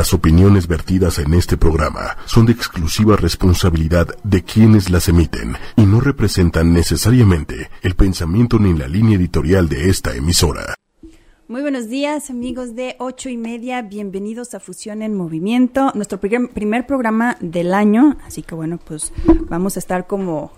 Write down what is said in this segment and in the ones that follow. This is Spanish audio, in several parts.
Las opiniones vertidas en este programa son de exclusiva responsabilidad de quienes las emiten y no representan necesariamente el pensamiento ni la línea editorial de esta emisora. Muy buenos días amigos de ocho y media, bienvenidos a Fusión en Movimiento, nuestro primer, programa del año, así que bueno, pues vamos a estar como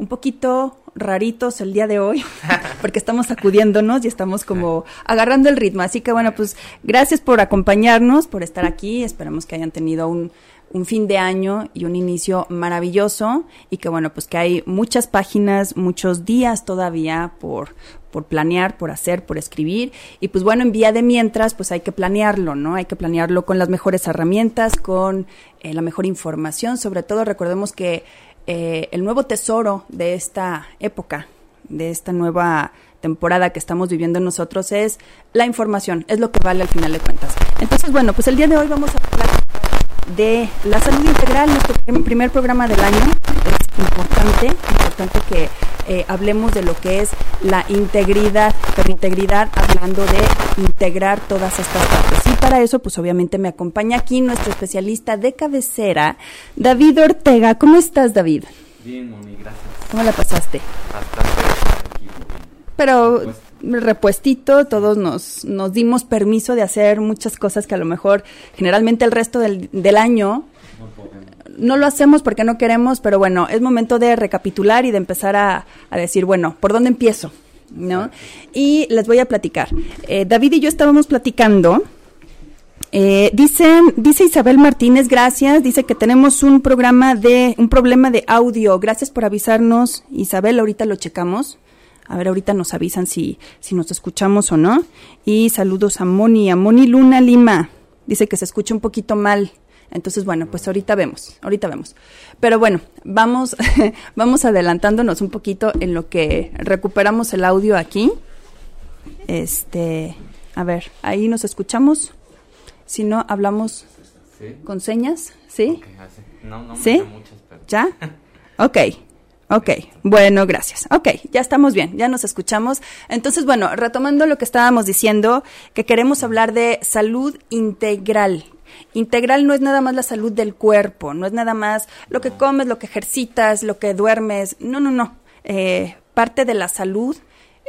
un poquito raritos el día de hoy, porque estamos sacudiéndonos y estamos como agarrando el ritmo. Así que bueno, pues gracias por acompañarnos, por estar aquí. Esperamos que hayan tenido un, un fin de año y un inicio maravilloso y que bueno, pues que hay muchas páginas, muchos días todavía por, por planear, por hacer, por escribir. Y pues bueno, en vía de mientras, pues hay que planearlo, ¿no? Hay que planearlo con las mejores herramientas, con eh, la mejor información. Sobre todo, recordemos que eh, el nuevo tesoro de esta época, de esta nueva temporada que estamos viviendo nosotros es la información, es lo que vale al final de cuentas. Entonces, bueno, pues el día de hoy vamos a hablar de la salud integral, nuestro primer programa del año. Es importante, importante que eh, hablemos de lo que es la integridad, pero integridad hablando de integrar todas estas partes. Y para eso, pues obviamente me acompaña aquí nuestro especialista de cabecera, David Ortega. ¿Cómo estás, David? Bien, Moni, gracias. ¿Cómo la pasaste? Bastante Pero repuestito, todos nos, nos dimos permiso de hacer muchas cosas que a lo mejor generalmente el resto del, del año no lo hacemos porque no queremos, pero bueno, es momento de recapitular y de empezar a, decir, bueno, ¿por dónde empiezo? ¿No? Y les voy a platicar. Eh, David y yo estábamos platicando. Eh, dicen, dice Isabel Martínez, gracias. Dice que tenemos un programa de, un problema de audio. Gracias por avisarnos, Isabel. Ahorita lo checamos. A ver, ahorita nos avisan si, si nos escuchamos o no. Y saludos a Moni, a Moni Luna Lima. Dice que se escucha un poquito mal. Entonces, bueno, pues ahorita vemos, ahorita vemos. Pero bueno, vamos, vamos adelantándonos un poquito en lo que recuperamos el audio aquí. Este, a ver, ahí nos escuchamos. Si no, hablamos con señas, ¿sí? No, no ¿Sí? ¿Ya? Ok. Ok, bueno, gracias. Ok, ya estamos bien, ya nos escuchamos. Entonces, bueno, retomando lo que estábamos diciendo, que queremos hablar de salud integral. Integral no es nada más la salud del cuerpo, no es nada más lo que comes, lo que ejercitas, lo que duermes. No, no, no. Eh, parte de la salud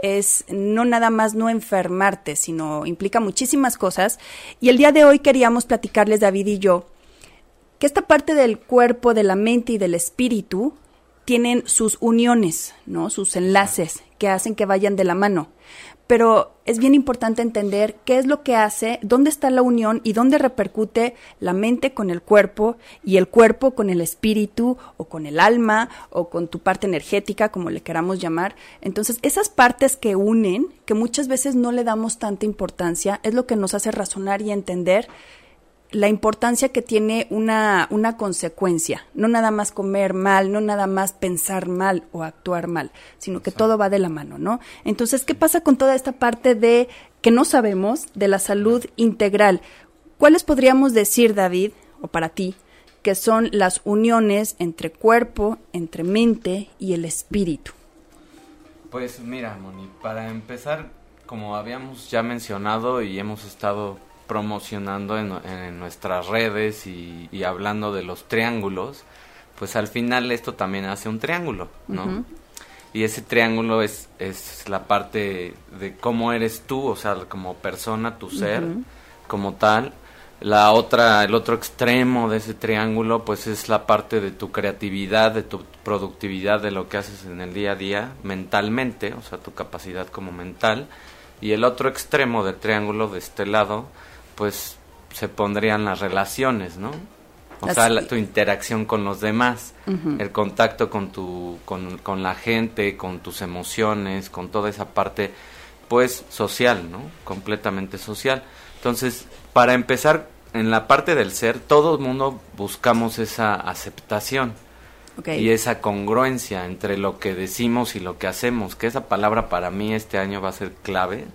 es no nada más no enfermarte, sino implica muchísimas cosas. Y el día de hoy queríamos platicarles, David y yo, que esta parte del cuerpo, de la mente y del espíritu tienen sus uniones, ¿no? Sus enlaces que hacen que vayan de la mano pero es bien importante entender qué es lo que hace, dónde está la unión y dónde repercute la mente con el cuerpo y el cuerpo con el espíritu o con el alma o con tu parte energética, como le queramos llamar. Entonces, esas partes que unen, que muchas veces no le damos tanta importancia, es lo que nos hace razonar y entender la importancia que tiene una, una consecuencia, no nada más comer mal, no nada más pensar mal o actuar mal, sino que todo va de la mano, ¿no? Entonces, ¿qué pasa con toda esta parte de que no sabemos de la salud integral? ¿Cuáles podríamos decir, David, o para ti, que son las uniones entre cuerpo, entre mente y el espíritu? Pues mira, Moni, para empezar, como habíamos ya mencionado y hemos estado promocionando en, nuestras redes y, hablando de los triángulos, pues al final esto también hace un triángulo, ¿no? Y ese triángulo es, es la parte de cómo eres tú, o sea, como persona, tu ser, como tal. La otra, el otro extremo de ese triángulo, pues es la parte de tu creatividad, de tu productividad, de lo que haces en el día a día, mentalmente, o sea, tu capacidad como mental. Y el otro extremo del triángulo de este lado, pues se pondrían las relaciones, ¿no? O sea, tu interacción con los demás, el contacto con tu, con, con, la gente, con tus emociones, con toda esa parte, pues, social, ¿no? Completamente social. Entonces, para empezar, en la parte del ser, todo el mundo buscamos esa aceptación y esa congruencia entre lo que decimos y lo que hacemos, que esa palabra para mí este año va a ser clave,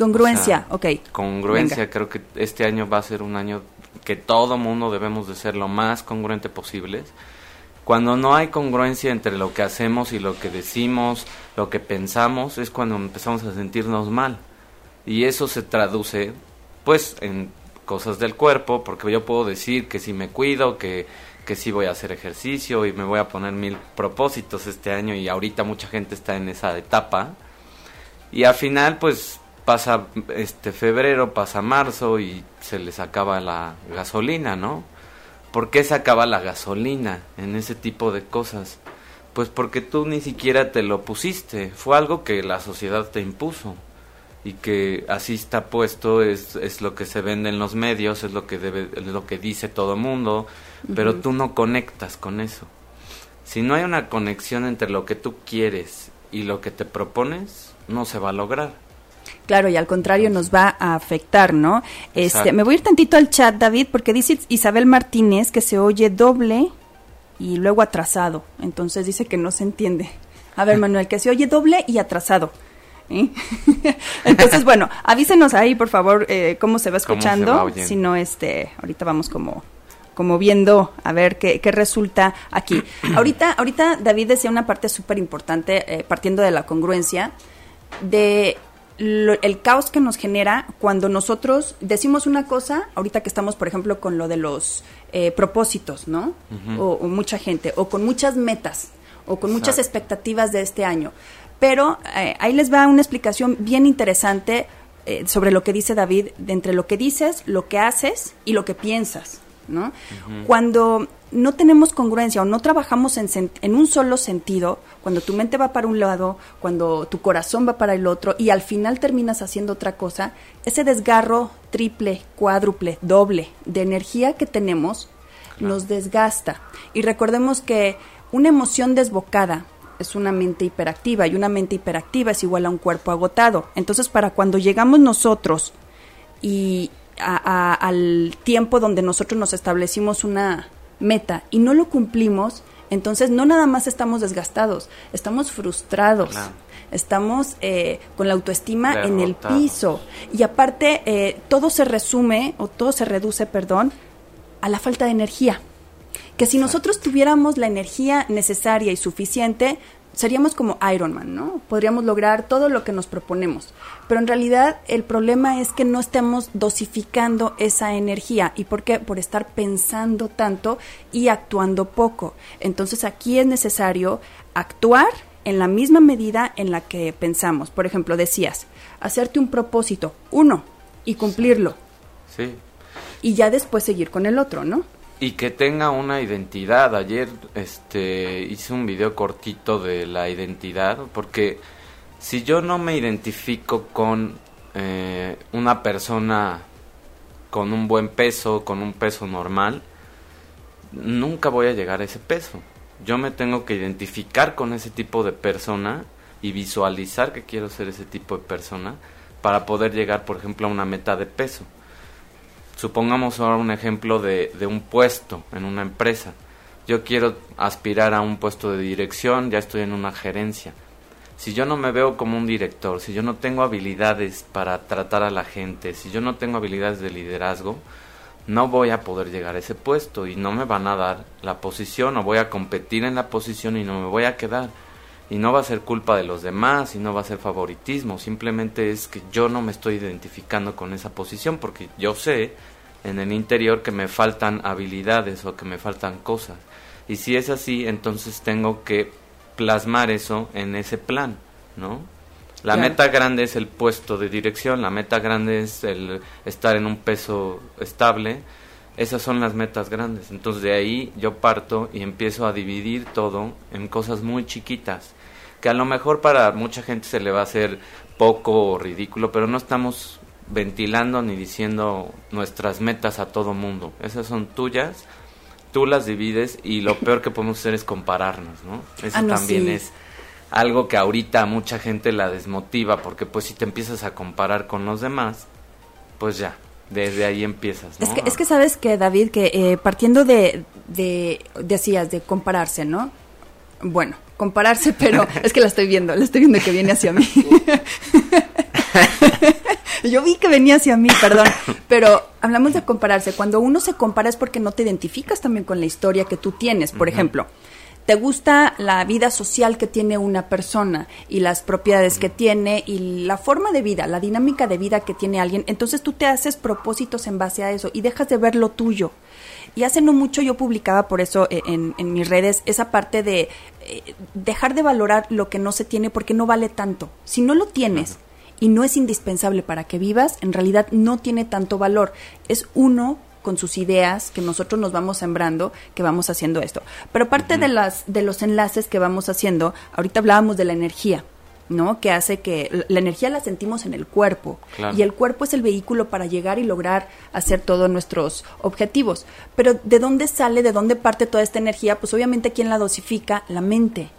Congruencia, ok. Congruencia, creo que este año va a ser un año que todo mundo debemos de ser lo más congruente posible. Cuando no hay congruencia entre lo que hacemos y lo que decimos, lo que pensamos, es cuando empezamos a sentirnos mal. Y eso se traduce, pues, en cosas del cuerpo, porque yo puedo decir que si me cuido, que, que sí voy a hacer ejercicio y me voy a poner mil propósitos este año y ahorita mucha gente está en esa etapa. Y al final pues pasa este febrero, pasa marzo y se les acaba la gasolina, ¿no? ¿Por qué se acaba la gasolina en ese tipo de cosas? Pues porque tú ni siquiera te lo pusiste, fue algo que la sociedad te impuso y que así está puesto, es, es lo que se vende en los medios, es lo que, debe, es lo que dice todo mundo, pero tú no conectas con eso. Si no hay una conexión entre lo que tú quieres y lo que te propones, no se va a lograr. Claro, y al contrario nos va a afectar, ¿no? Este, me voy a ir tantito al chat, David, porque dice Isabel Martínez que se oye doble y luego atrasado. Entonces dice que no se entiende. A ver, Manuel, que se oye doble y atrasado. Entonces, bueno, avísenos ahí, por favor, eh, cómo se va escuchando. si no, este, ahorita vamos como como viendo a ver qué, qué resulta aquí. ahorita, ahorita David decía una parte súper importante, eh, partiendo de la congruencia, de el caos que nos genera cuando nosotros decimos una cosa, ahorita que estamos, por ejemplo, con lo de los eh, propósitos, ¿no? o, mucha gente, o con muchas metas, o con muchas expectativas de este año. Pero eh, ahí les va una explicación bien interesante eh, sobre lo que dice David, de entre lo que dices, lo que haces y lo que piensas, ¿no? Cuando no tenemos congruencia o no trabajamos en, en, un solo sentido, cuando tu mente va para un lado, cuando tu corazón va para el otro y al final terminas haciendo otra cosa, ese desgarro triple, cuádruple, doble de energía que tenemos nos desgasta. Y recordemos que una emoción desbocada es una mente hiperactiva y una mente hiperactiva es igual a un cuerpo agotado. Entonces, para cuando llegamos nosotros y al tiempo donde nosotros nos establecimos una meta y no lo cumplimos, entonces no nada más estamos desgastados, estamos frustrados. Estamos eh, con la autoestima en el piso. Y aparte, eh, todo se resume, o todo se reduce, perdón, a la falta de energía que si nosotros tuviéramos la energía necesaria y suficiente, seríamos como Iron Man, ¿no? Podríamos lograr todo lo que nos proponemos. Pero en realidad el problema es que no estemos dosificando esa energía. ¿Y por qué? Por estar pensando tanto y actuando poco. Entonces aquí es necesario actuar en la misma medida en la que pensamos. Por ejemplo, decías, hacerte un propósito, uno, y cumplirlo. Sí. Y ya después seguir con el otro, ¿no? Y que tenga una identidad. Ayer este hice un video cortito de la identidad porque si yo no me identifico con eh, una persona con un buen peso, con un peso normal, nunca voy a llegar a ese peso. Yo me tengo que identificar con ese tipo de persona y visualizar que quiero ser ese tipo de persona para poder llegar, por ejemplo, a una meta de peso. Supongamos ahora un ejemplo de, de un puesto en una empresa. Yo quiero aspirar a un puesto de dirección, ya estoy en una gerencia. Si yo no me veo como un director, si yo no tengo habilidades para tratar a la gente, si yo no tengo habilidades de liderazgo, no voy a poder llegar a ese puesto y no me van a dar la posición o voy a competir en la posición y no me voy a quedar. Y no va a ser culpa de los demás y no va a ser favoritismo, simplemente es que yo no me estoy identificando con esa posición porque yo sé en el interior que me faltan habilidades o que me faltan cosas. Y si es así, entonces tengo que plasmar eso en ese plan, ¿no? La meta grande es el puesto de dirección, la meta grande es el estar en un peso estable. Esas son las metas grandes. Entonces de ahí yo parto y empiezo a dividir todo en cosas muy chiquitas, que a lo mejor para mucha gente se le va a hacer poco o ridículo, pero no estamos ventilando ni diciendo nuestras metas a todo mundo. Esas son tuyas, tú las divides y lo peor que podemos hacer es compararnos, ¿no? Eso Ah, no, también sí. es algo que ahorita a mucha gente la desmotiva porque pues si te empiezas a comparar con los demás, pues ya, desde ahí empiezas, ¿no? Es que, es que sabes que, David, que eh, partiendo de, de, decías, de compararse, ¿no? Bueno, compararse, pero es que la estoy viendo, la estoy viendo que viene hacia mí. Yo vi que venía hacia mí, perdón, pero hablamos de compararse. Cuando uno se compara es porque no te identificas también con la historia que tú tienes. Por ejemplo, te gusta la vida social que tiene una persona y las propiedades que tiene y la forma de vida, la dinámica de vida que tiene alguien, entonces tú te haces propósitos en base a eso y dejas de ver lo tuyo. Y hace no mucho yo publicaba por eso eh, en, mis redes esa parte de eh, dejar de valorar lo que no se tiene porque no vale tanto. Si no lo tienes y no es indispensable para que vivas, en realidad no tiene tanto valor. Es uno con sus ideas que nosotros nos vamos sembrando que vamos haciendo esto. Pero parte de las de los enlaces que vamos haciendo, ahorita hablábamos de la energía. ¿no? Que hace que la energía la sentimos en el cuerpo y el cuerpo es el vehículo para llegar y lograr hacer todos nuestros objetivos. Pero ¿de dónde sale, de dónde parte toda esta energía? Pues obviamente quién la dosifica, la mente.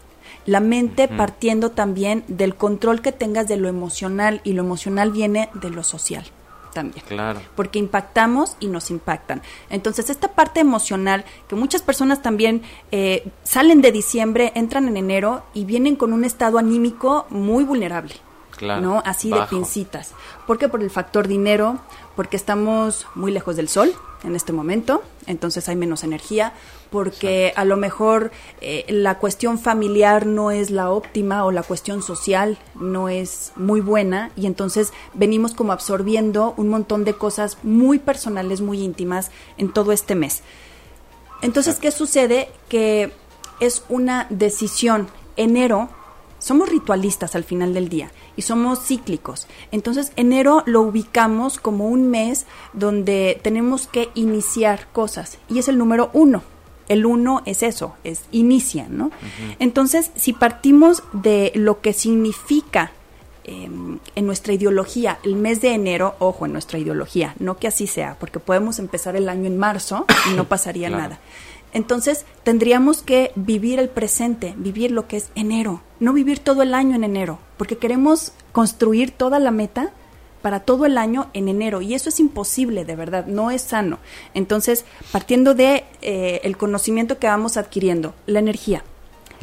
La mente partiendo también del control que tengas de lo emocional y lo emocional viene de lo social también. Claro. Porque impactamos y nos impactan. Entonces, esta parte emocional, que muchas personas también eh, salen de diciembre, entran en enero y vienen con un estado anímico muy vulnerable. Claro, ¿no? Así de pincitas. ¿Por qué? Por el factor dinero, porque estamos muy lejos del sol en este momento, entonces hay menos energía, porque a lo mejor eh, la cuestión familiar no es la óptima o la cuestión social no es muy buena y entonces venimos como absorbiendo un montón de cosas muy personales, muy íntimas en todo este mes. Entonces, ¿qué sucede? Que es una decisión. Enero somos ritualistas al final del día y somos cíclicos. Entonces, enero lo ubicamos como un mes donde tenemos que iniciar cosas y es el número uno. El uno es eso, es inicia, ¿no? Entonces, si partimos de lo que significa em, en nuestra ideología el mes de enero, ojo, en nuestra ideología, no que así sea, porque podemos empezar el año en marzo y no pasaría nada. Entonces tendríamos que vivir el presente, vivir lo que es enero, no vivir todo el año en enero, porque queremos construir toda la meta para todo el año en enero y eso es imposible de verdad no es sano. Entonces partiendo de eh, el conocimiento que vamos adquiriendo la energía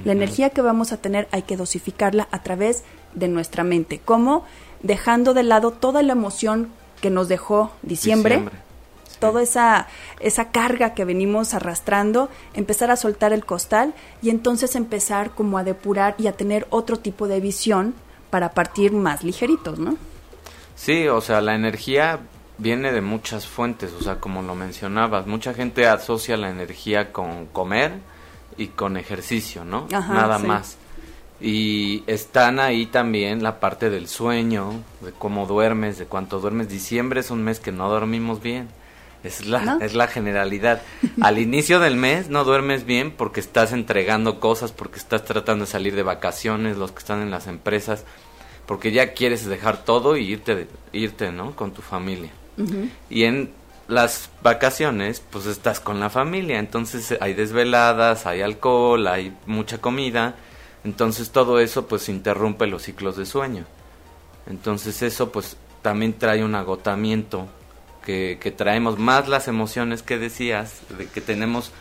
la energía que vamos a tener hay que dosificarla a través de nuestra mente. Como dejando de lado toda la emoción que nos dejó diciembre toda esa, esa carga que venimos arrastrando, empezar a soltar el costal y entonces empezar como a depurar y a tener otro tipo de visión para partir más ligeritos, ¿no? Sí, o sea, la energía viene de muchas fuentes, o sea, como lo mencionabas, mucha gente asocia la energía con comer y con ejercicio, ¿no? Nada más. Y están ahí también la parte del sueño, de cómo duermes, de cuánto duermes. Diciembre es un mes que no dormimos bien. Es la, es la generalidad. Al inicio del mes no duermes bien porque estás entregando cosas, porque estás tratando de salir de vacaciones, los que están en las empresas, porque ya quieres dejar todo y irte, irte ¿no? Con tu familia. Y en las vacaciones, pues estás con la familia, entonces hay desveladas, hay alcohol, hay mucha comida, entonces todo eso pues interrumpe los ciclos de sueño. Entonces eso pues también trae un agotamiento que, traemos, más las emociones que decías, de que tenemos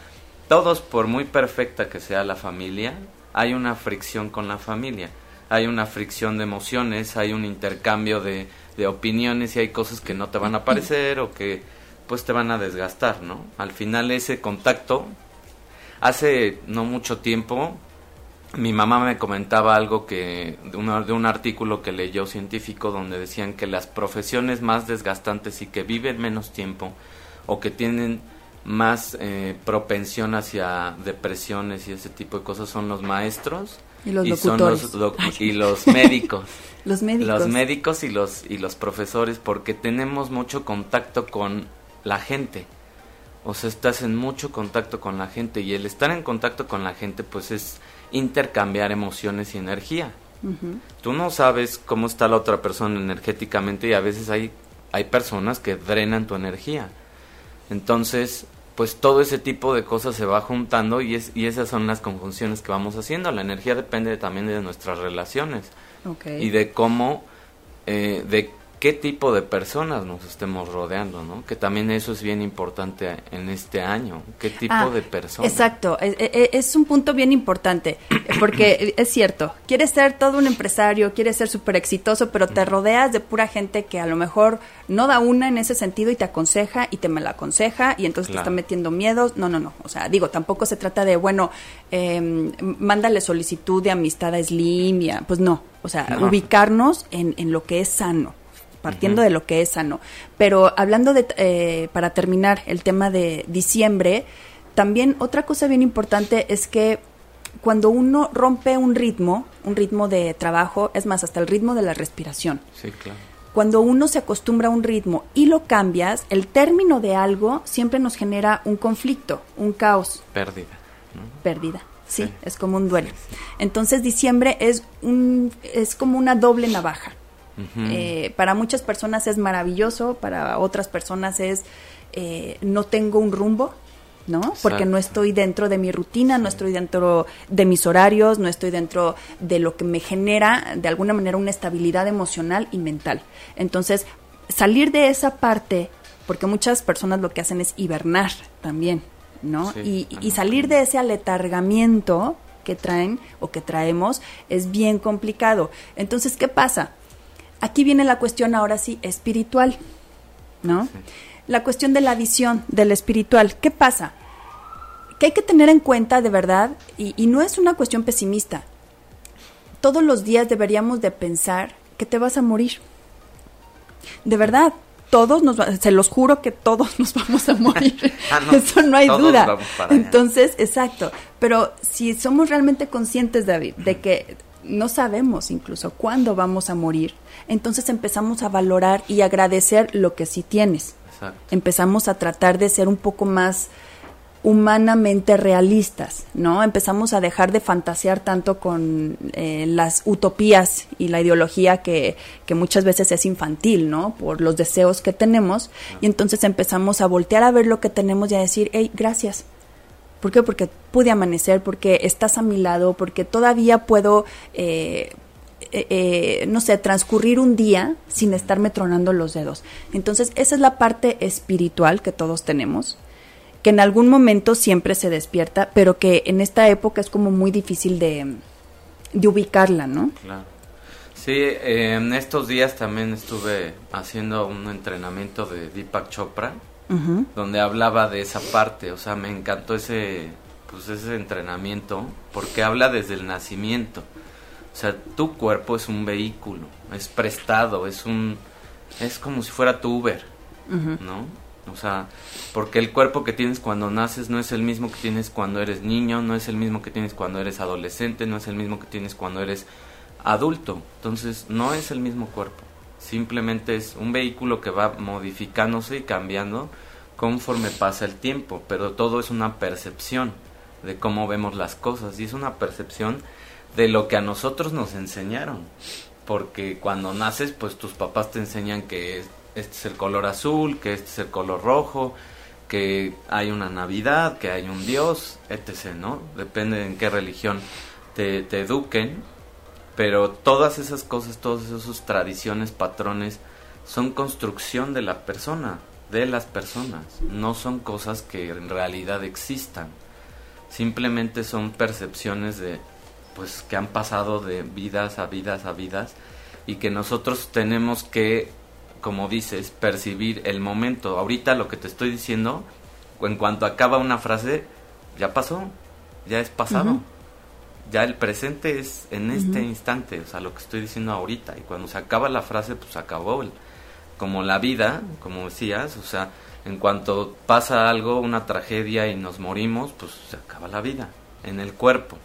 todos, por muy perfecta que sea la familia, hay una fricción con la familia, hay una fricción de emociones, hay un intercambio de, de opiniones y hay cosas que no te van a parecer o que pues te van a desgastar, ¿no? Al final ese contacto, hace no mucho tiempo, mi mamá me comentaba algo que de, de un artículo que leyó científico donde decían que las profesiones más desgastantes y que viven menos tiempo o que tienen más eh, propensión hacia depresiones y ese tipo de cosas son los maestros y los, y los médicos. Los médicos. Los médicos y los y los profesores porque tenemos mucho contacto con la gente. O sea estás en mucho contacto con la gente y el estar en contacto con la gente pues es intercambiar emociones y energía. Tú no sabes cómo está la otra persona energéticamente y a veces hay, hay personas que drenan tu energía. Entonces, pues todo ese tipo de cosas se va juntando y, es, y esas son las conjunciones que vamos haciendo. La energía depende también de nuestras relaciones y de cómo, eh, de qué tipo de personas nos estemos rodeando, ¿no? Que también eso es bien importante en este año, qué tipo Ah, de personas. Exacto, e- e- es, un punto bien importante, porque es cierto, quieres ser todo un empresario, quieres ser súper exitoso, pero te rodeas de pura gente que a lo mejor no da una en ese sentido y te aconseja y te me la aconseja y entonces te está metiendo miedos. No, no, no, o sea, digo, tampoco se trata de, bueno, eh, mándale solicitud de amistad a Slim, y a- pues no, o sea, No. ubicarnos en, en lo que es sano partiendo de lo que es sano. Pero hablando de, eh, para terminar el tema de diciembre, también otra cosa bien importante es que cuando uno rompe un ritmo, un ritmo de trabajo, es más, hasta el ritmo de la respiración, Sí, claro. cuando uno se acostumbra a un ritmo y lo cambias, el término de algo siempre nos genera un conflicto, un caos Pérdida, ¿no? pérdida. Sí, Sí. es como un duelo. Entonces diciembre es un es como una doble navaja. Eh, para muchas personas es maravilloso, para otras personas es eh, no tengo un rumbo, ¿no? Porque no estoy dentro de mi rutina, no estoy dentro de mis horarios, no estoy dentro de lo que me genera de alguna manera una estabilidad emocional y mental. Entonces, salir de esa parte, porque muchas personas lo que hacen es hibernar también, ¿no? Sí, y, y salir de ese aletargamiento que traen o que traemos es bien complicado. Entonces, ¿qué pasa? Aquí viene la cuestión ahora sí espiritual, ¿no? Sí. La cuestión de la visión del espiritual. ¿Qué pasa? Que hay que tener en cuenta de verdad, y, y no es una cuestión pesimista, todos los días deberíamos de pensar que te vas a morir. De verdad, todos nos, va- se los juro que todos nos vamos a morir. Ah, no, Eso no hay duda. Entonces, exacto. Pero si somos realmente conscientes, David, de que no sabemos incluso cuándo vamos a morir, entonces empezamos a valorar y agradecer lo que sí tienes. Exacto. Empezamos a tratar de ser un poco más humanamente realistas, ¿no? Empezamos a dejar de fantasear tanto con eh, las utopías y la ideología que, que muchas veces es infantil, ¿no? Por los deseos que tenemos. Y entonces empezamos a voltear a ver lo que tenemos y a decir, hey, gracias. ¿Por qué? Porque pude amanecer, porque estás a mi lado, porque todavía puedo, eh, eh, eh, no sé, transcurrir un día sin estarme tronando los dedos. Entonces, esa es la parte espiritual que todos tenemos, que en algún momento siempre se despierta, pero que en esta época es como muy difícil de, de ubicarla, ¿no? Claro. Sí, en estos días también estuve haciendo un entrenamiento de Deepak Chopra, Donde hablaba de esa parte, o sea, me encantó ese, pues ese entrenamiento, porque habla desde el nacimiento. O sea, tu cuerpo es un vehículo, es prestado, es un, es como si fuera tu Uber. ¿no? O sea, porque el cuerpo que tienes cuando naces no es el mismo que tienes cuando eres niño, no es el mismo que tienes cuando eres adolescente, no es el mismo que tienes cuando eres adulto. Entonces, no es el mismo cuerpo. Simplemente es un vehículo que va modificándose y cambiando conforme pasa el tiempo, pero todo es una percepción de cómo vemos las cosas y es una percepción de lo que a nosotros nos enseñaron. Porque cuando naces, pues tus papás te enseñan que es- este es el color azul, que este es el color rojo, que hay una Navidad, que hay un Dios, etc., ¿no? Depende en qué religión te, te eduquen, pero todas esas cosas, todas esas tradiciones, patrones, son construcción de la persona, de las personas, no son cosas que en realidad existan, simplemente son percepciones de, pues, que han pasado de vidas a vidas a vidas y que nosotros tenemos que, como dices, percibir el momento. Ahorita lo que te estoy diciendo, en cuanto acaba una frase, ya pasó, ya es pasado. Ya el presente es en este instante, o sea, lo que estoy diciendo ahorita. Y cuando se acaba la frase, pues se acabó. El, como la vida, como decías, o sea, en cuanto pasa algo, una tragedia y nos morimos, pues se acaba la vida en el cuerpo.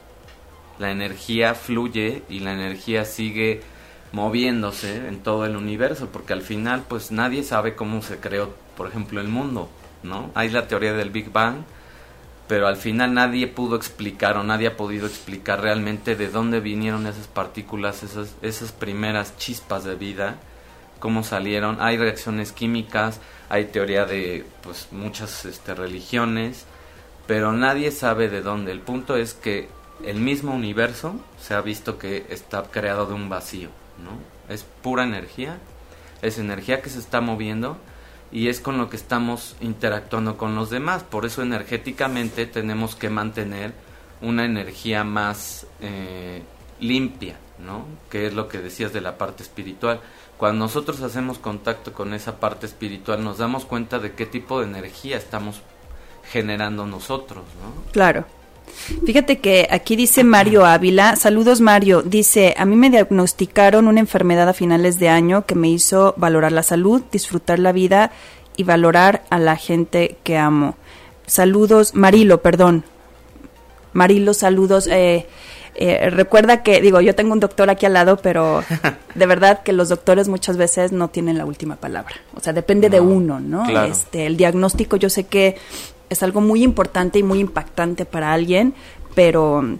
La energía fluye y la energía sigue moviéndose en todo el universo, porque al final pues nadie sabe cómo se creó, por ejemplo, el mundo, ¿no? Hay la teoría del Big Bang, pero al final nadie pudo explicar o nadie ha podido explicar realmente de dónde vinieron esas partículas, esas, esas primeras chispas de vida, cómo salieron. Hay reacciones químicas, hay teoría de pues muchas este, religiones, pero nadie sabe de dónde. El punto es que el mismo universo se ha visto que está creado de un vacío, ¿no? Es pura energía es energía que se está moviendo y es con lo que estamos interactuando con los demás. Por eso energéticamente tenemos que mantener una energía más eh, limpia, ¿no? Que es lo que decías de la parte espiritual. Cuando nosotros hacemos contacto con esa parte espiritual nos damos cuenta de qué tipo de energía estamos generando nosotros, ¿no? Claro. Fíjate que aquí dice Mario Ávila, saludos Mario, dice, a mí me diagnosticaron una enfermedad a finales de año que me hizo valorar la salud, disfrutar la vida y valorar a la gente que amo. Saludos, Marilo, perdón. Marilo, saludos. Eh, eh, recuerda que, digo, yo tengo un doctor aquí al lado, pero de verdad que los doctores muchas veces no tienen la última palabra. O sea, depende de uno, ¿no? Este, el diagnóstico yo sé que es algo muy importante y muy impactante para alguien, pero,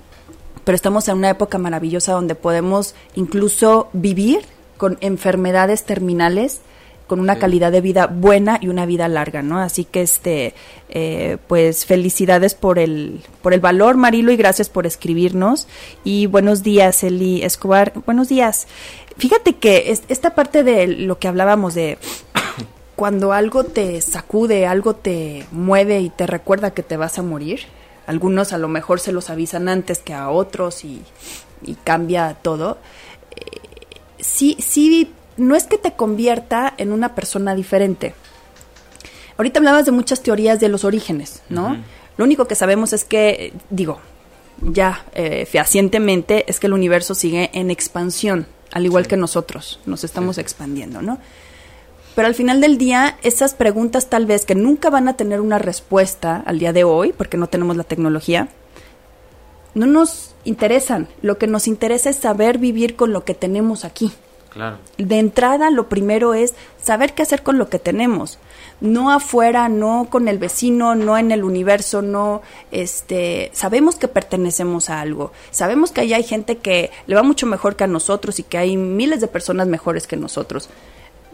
pero estamos en una época maravillosa donde podemos incluso vivir con enfermedades terminales con una calidad de vida buena y una vida larga, ¿no? Así que este, eh, pues felicidades por el, por el valor, Marilo, y gracias por escribirnos. Y buenos días, Eli Escobar. Buenos días. Fíjate que esta parte de lo que hablábamos de cuando algo te sacude, algo te mueve y te recuerda que te vas a morir, algunos a lo mejor se los avisan antes que a otros y, cambia todo. Eh, sí, sí no es que te convierta en una persona diferente. Ahorita hablabas de muchas teorías de los orígenes, ¿no? Lo único que sabemos es que, digo, ya eh, fehacientemente, es que el universo sigue en expansión, al igual que nosotros, nos estamos expandiendo, ¿no? Pero al final del día, esas preguntas tal vez que nunca van a tener una respuesta al día de hoy, porque no tenemos la tecnología, no nos interesan. Lo que nos interesa es saber vivir con lo que tenemos aquí. De entrada, lo primero es saber qué hacer con lo que tenemos. No afuera, no con el vecino, no en el universo, no, este, sabemos que pertenecemos a algo. Sabemos que ahí hay gente que le va mucho mejor que a nosotros y que hay miles de personas mejores que nosotros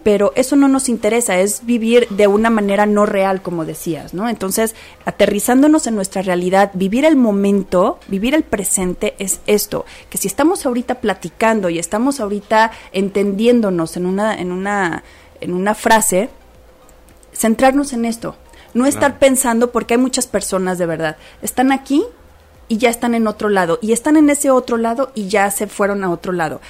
pero eso no nos interesa, es vivir de una manera no real, como decías, ¿no? Entonces, aterrizándonos en nuestra realidad, vivir el momento, vivir el presente es esto, que si estamos ahorita platicando y estamos ahorita entendiéndonos en una, en una, en una frase, centrarnos en esto, no estar pensando, porque hay muchas personas de verdad, están aquí y ya están en otro lado, y están en ese otro lado y ya se fueron a otro lado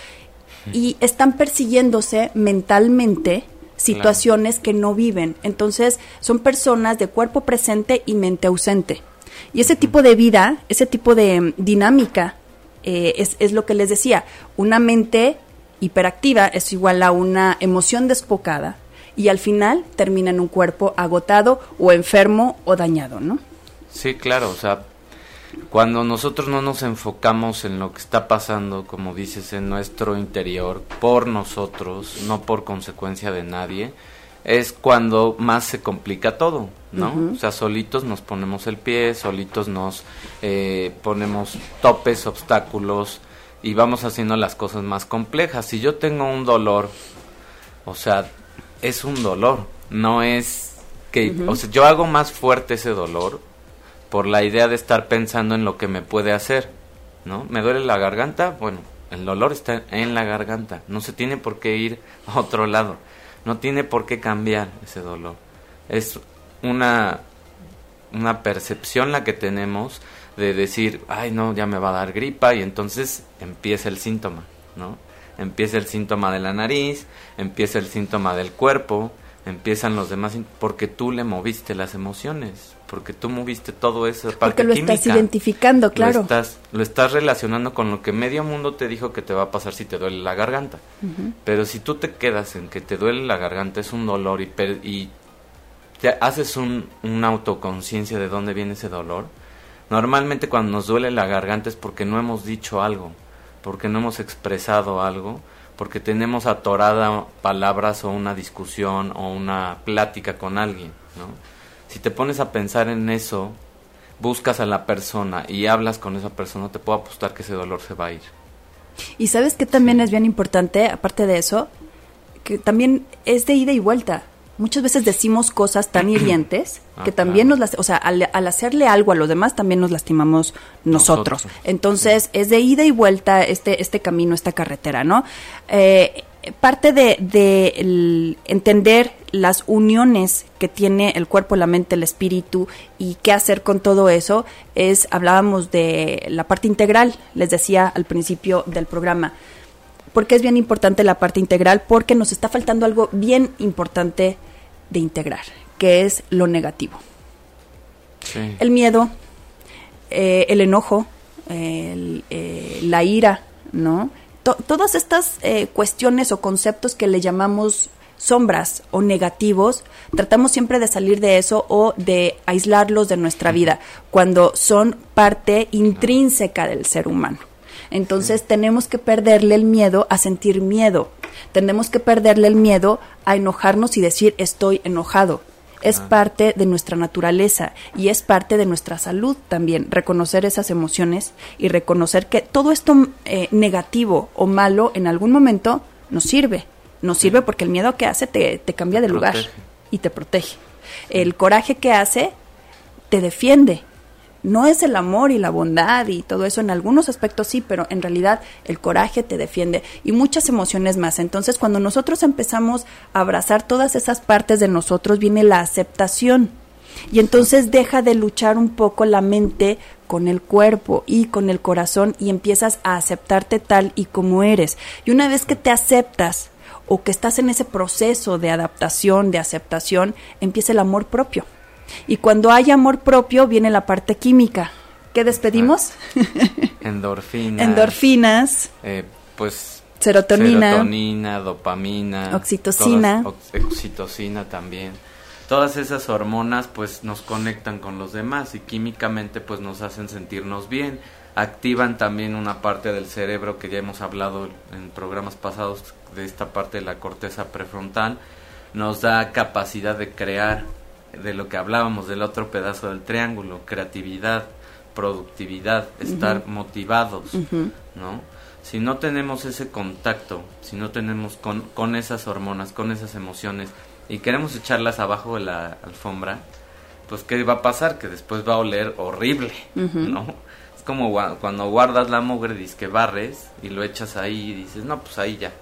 y están persiguiéndose mentalmente situaciones que no viven. Entonces, son personas de cuerpo presente y mente ausente. Y ese tipo de vida, ese tipo de mm, dinámica, eh, es, es lo que les decía. Una mente hiperactiva es igual a una emoción desbocada y al final termina en un cuerpo agotado o enfermo o dañado, ¿no? Sí, claro, o sea, cuando nosotros no nos enfocamos en lo que está pasando, como dices, en nuestro interior, por nosotros, no por consecuencia de nadie, es cuando más se complica todo, ¿no? O sea, solitos nos ponemos el pie, solitos nos eh, ponemos topes, obstáculos y vamos haciendo las cosas más complejas. Si yo tengo un dolor, o sea, es un dolor, no es que, o sea, yo hago más fuerte ese dolor por la idea de estar pensando en lo que me puede hacer, ¿no? ¿Me duele la garganta? Bueno, el dolor está en la garganta, no se tiene por qué ir a otro lado, no tiene por qué cambiar ese dolor. Es una, una percepción la que tenemos de decir, ay no, ya me va a dar gripa y entonces empieza el síntoma, ¿no? Empieza el síntoma de la nariz, empieza el síntoma del cuerpo, empiezan los demás porque tú le moviste las emociones, porque tú moviste todo eso porque lo estás identificando, claro. Lo estás, lo estás relacionando con lo que medio mundo te dijo que te va a pasar si te duele la garganta. Pero si tú te quedas en que te duele la garganta, es un dolor y, y te haces un, una autoconciencia de dónde viene ese dolor, normalmente cuando nos duele la garganta es porque no hemos dicho algo, porque no hemos expresado algo porque tenemos atorada palabras o una discusión o una plática con alguien, ¿no? Si te pones a pensar en eso, buscas a la persona y hablas con esa persona, te puedo apostar que ese dolor se va a ir. Y sabes que también es bien importante, aparte de eso, que también es de ida y vuelta muchas veces decimos cosas tan hirientes ah, que también nos las, o sea, al, hacerle algo a los demás también nos lastimamos nosotros. Entonces, es de ida y vuelta este, este camino, esta carretera, ¿no? Eh, parte de, entender las uniones que tiene el cuerpo, la mente, el espíritu y qué hacer con todo eso es, hablábamos de la parte integral, les decía al principio del programa. porque es bien importante la parte integral? Porque nos está faltando algo bien importante de integrar, que es lo negativo. El miedo, eh, el enojo, eh, la ira, ¿no? todas estas eh, cuestiones o conceptos que le llamamos sombras o negativos, tratamos siempre de salir de eso o de aislarlos de nuestra vida, cuando son parte intrínseca del ser humano. Entonces tenemos que perderle el miedo a sentir miedo. Tenemos que perderle el miedo a enojarnos y decir estoy enojado es parte de nuestra naturaleza y es parte de nuestra salud también, reconocer esas emociones y reconocer que todo esto eh, negativo o malo en algún momento nos sirve. Nos sirve porque el miedo que hace te, te cambia de lugar y te protege. El coraje que hace te defiende no es el amor y la bondad y todo eso, en algunos aspectos sí, pero en realidad el coraje te defiende y muchas emociones más. Entonces, cuando nosotros empezamos a abrazar todas esas partes de nosotros, viene la aceptación. Y entonces deja de luchar un poco la mente con el cuerpo y con el corazón y empiezas a aceptarte tal y como eres. Y una vez que te aceptas o que estás en ese proceso de adaptación, de aceptación, empieza el amor propio y cuando hay amor propio viene la parte química. ¿Qué despedimos? Endorfinas. Endorfinas. Eh, pues serotonina. Serotonina, dopamina. Oxitocina. oxitocina también. Todas esas hormonas pues nos conectan con los demás y químicamente pues nos hacen sentirnos bien. Activan también una parte del cerebro que ya hemos hablado en programas pasados de esta parte de la corteza prefrontal. Nos da capacidad de crear de lo que hablábamos del otro pedazo del triángulo, creatividad, productividad, estar motivados, ¿no? Si no tenemos ese contacto, si no tenemos con, con esas hormonas, con esas emociones y queremos echarlas abajo de la alfombra, pues ¿qué va a pasar? Que después va a oler horrible, ¿no? Es como cuando guardas la mugre, dices que barres y lo echas ahí y dices, no, pues ahí ya,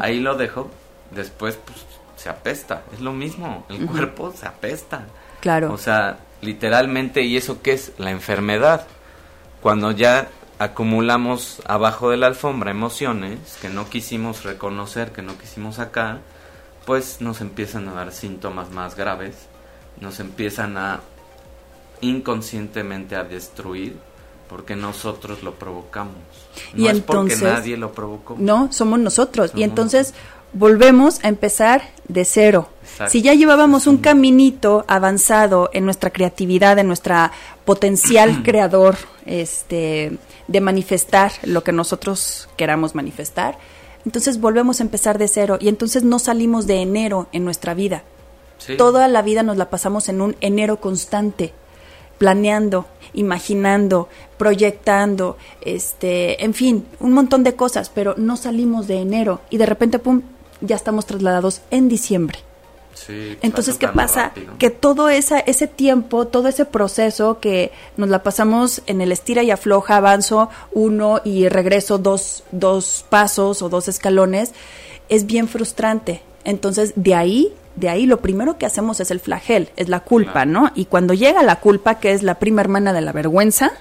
ahí lo dejo, después pues se apesta, es lo mismo, el cuerpo se apesta. Claro. O sea, literalmente, ¿y eso qué es? La enfermedad. Cuando ya acumulamos abajo de la alfombra emociones que no quisimos reconocer, que no quisimos sacar, pues nos empiezan a dar síntomas más graves, nos empiezan a inconscientemente a destruir porque nosotros lo provocamos. No y es porque nadie lo provocó. No, somos nosotros. y entonces volvemos a empezar de cero. Si ya llevábamos un caminito avanzado en nuestra creatividad, en nuestra potencial creador, este, de manifestar lo que nosotros queramos manifestar, entonces volvemos a empezar de cero y entonces no salimos de enero en nuestra vida. Toda la vida nos la pasamos en un enero constante, planeando, imaginando, proyectando, este, en fin, un montón de cosas, pero no salimos de enero y de repente, pum, ya estamos trasladados en diciembre. Entonces, ¿qué pasa? Que todo esa, ese tiempo, todo ese proceso que nos la pasamos en el estira y afloja, avanzo uno y regreso dos, dos pasos o dos escalones, es bien frustrante. Entonces, de ahí, de ahí lo primero que hacemos es el flagel, es la culpa, ¿no? Y cuando llega la culpa, que es la prima hermana de la vergüenza,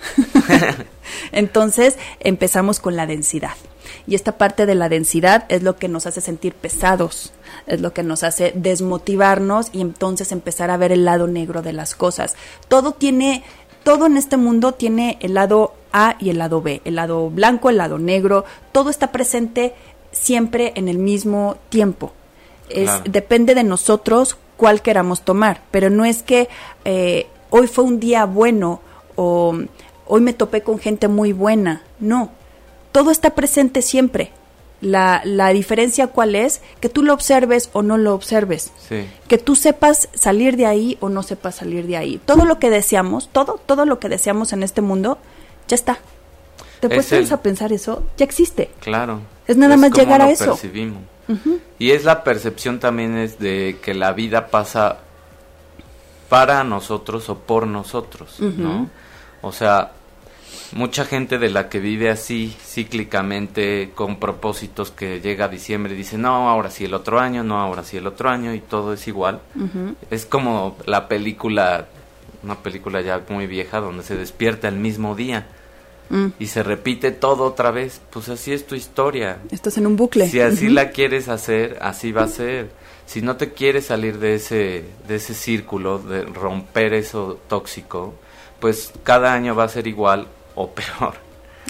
entonces empezamos con la densidad. Y esta parte de la densidad es lo que nos hace sentir pesados, es lo que nos hace desmotivarnos y entonces empezar a ver el lado negro de las cosas. Todo tiene, todo en este mundo tiene el lado A y el lado B, el lado blanco, el lado negro, todo está presente siempre en el mismo tiempo. Es, Depende de nosotros cuál queramos tomar, pero no es que eh, hoy fue un día bueno o hoy me topé con gente muy buena, no, todo está presente siempre. La, la, diferencia cuál es, que tú lo observes o no lo observes. Que tú sepas salir de ahí o no sepas salir de ahí. Todo lo que deseamos, todo, todo lo que deseamos en este mundo, ya está. ¿Te puedes a pensar eso? Ya existe. Claro. Es nada más llegar a eso. Percibimos. Y es la percepción también es de que la vida pasa para nosotros o por nosotros, ¿no? O sea, mucha gente de la que vive así cíclicamente con propósitos que llega a diciembre y dice no ahora sí el otro año no ahora sí el otro año y todo es igual. Es como la película una película ya muy vieja donde se despierta el mismo día mm. y se repite todo otra vez. Pues así es tu historia. Estás en un bucle. Si así la quieres hacer así va a ser. Si no te quieres salir de ese de ese círculo de romper eso tóxico pues cada año va a ser igual o peor.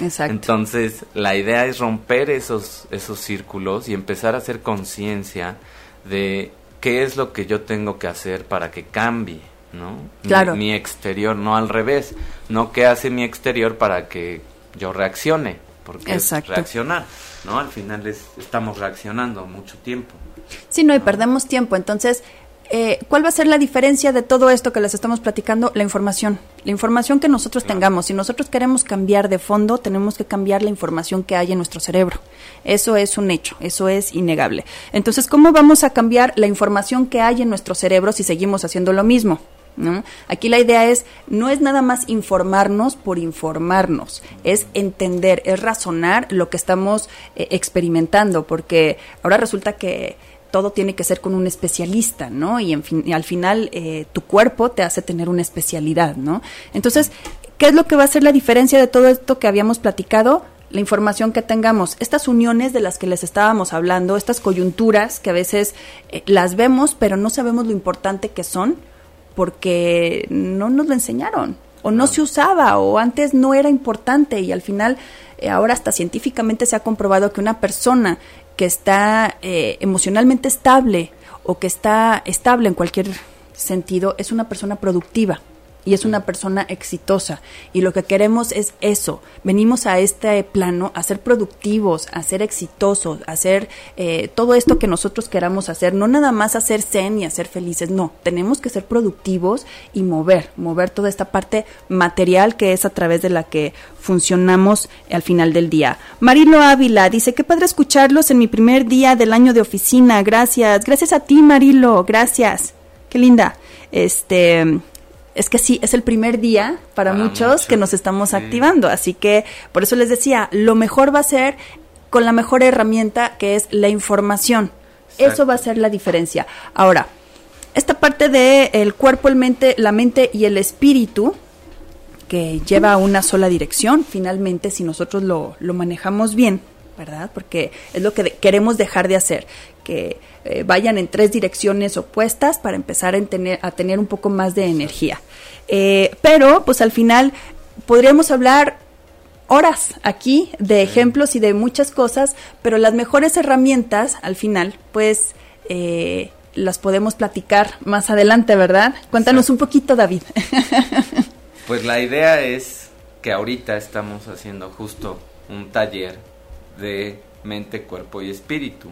Exacto. Entonces, la idea es romper esos, esos círculos y empezar a hacer conciencia de qué es lo que yo tengo que hacer para que cambie, ¿no? Claro. Mi, exterior, no al revés, no qué hace mi exterior para que yo reaccione, porque es reaccionar, ¿no? Al final es, estamos reaccionando mucho tiempo. Sí, no, y perdemos tiempo, entonces eh, ¿cuál va a ser la diferencia de todo esto que les estamos platicando? La información. La información que nosotros tengamos. Si nosotros queremos cambiar de fondo, tenemos que cambiar la información que hay en nuestro cerebro. Eso es un hecho, eso es innegable. Entonces, ¿cómo vamos a cambiar la información que hay en nuestro cerebro si seguimos haciendo lo mismo? Aquí la idea es, no es nada más informarnos por informarnos, es entender, es razonar lo que estamos eh, experimentando, porque ahora resulta que todo tiene que ser con un especialista, ¿no? Y, en fin, al final eh, tu cuerpo te hace tener una especialidad, ¿no? Entonces, ¿qué es lo que va a ser la diferencia de todo esto que habíamos platicado? La información que tengamos, estas uniones de las que les estábamos hablando, estas coyunturas que a veces eh, las vemos, pero no sabemos lo importante que son porque no nos lo enseñaron o no se usaba o antes no era importante y al final eh, ahora hasta científicamente se ha comprobado que una persona que está eh, emocionalmente estable o que está estable en cualquier sentido es una persona productiva y es una persona exitosa. Y lo que queremos es eso. Venimos a este plano a ser productivos, a ser exitosos, a hacer eh, todo esto que nosotros queramos hacer. No nada más hacer zen y hacer felices, no. Tenemos que ser productivos y mover, mover toda esta parte material que es a través de la que funcionamos al final del día. Marilo Ávila dice, qué padre escucharlos en mi primer día del año de oficina. Gracias. Gracias a ti, Marilo. Gracias. Qué linda. Este, es que sí, es el primer día para, muchos, que nos estamos activando. Así que por eso les decía, lo mejor va a ser con la mejor herramienta que es la información. Eso va a ser la diferencia. Ahora, esta parte de el cuerpo, el mente, la mente y el espíritu, que lleva a una sola dirección, finalmente, si nosotros lo, lo manejamos bien, ¿verdad? Porque es lo que queremos dejar de hacer, que eh, vayan en tres direcciones opuestas para empezar a tener, a tener un poco más de energía. Eh, pero, pues al final, podríamos hablar horas aquí de ejemplos y de muchas cosas, pero las mejores herramientas, al final, pues... Eh, las podemos platicar más adelante, ¿verdad? Cuéntanos un poquito, David. pues la idea es que ahorita estamos haciendo justo un taller de mente, cuerpo y espíritu.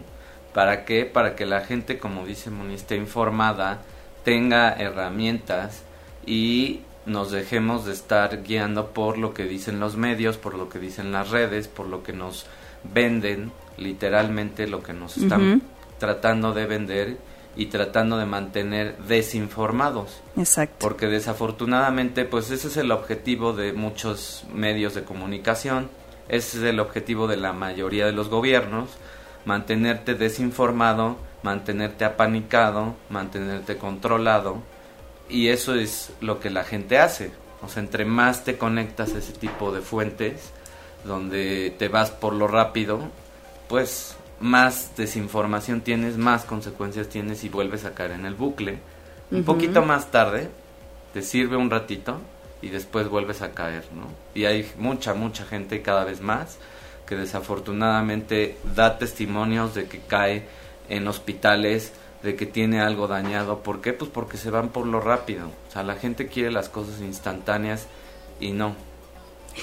¿Para qué? Para que la gente, como dice Moni, esté informada, tenga herramientas y nos dejemos de estar guiando por lo que dicen los medios, por lo que dicen las redes, por lo que nos venden, literalmente lo que nos están tratando de vender y tratando de mantener desinformados. Exacto. Porque desafortunadamente, pues ese es el objetivo de muchos medios de comunicación, ese es el objetivo de la mayoría de los gobiernos, mantenerte desinformado, mantenerte apanicado, mantenerte controlado y eso es lo que la gente hace. O sea, entre más te conectas a ese tipo de fuentes donde te vas por lo rápido, pues más desinformación tienes, más consecuencias tienes y vuelves a caer en el bucle. Un poquito más tarde te sirve un ratito y después vuelves a caer, ¿no? Y hay mucha, mucha gente cada vez más que desafortunadamente da testimonios de que cae en hospitales, de que tiene algo dañado. ¿Por qué? Pues porque se van por lo rápido. O sea, la gente quiere las cosas instantáneas y no.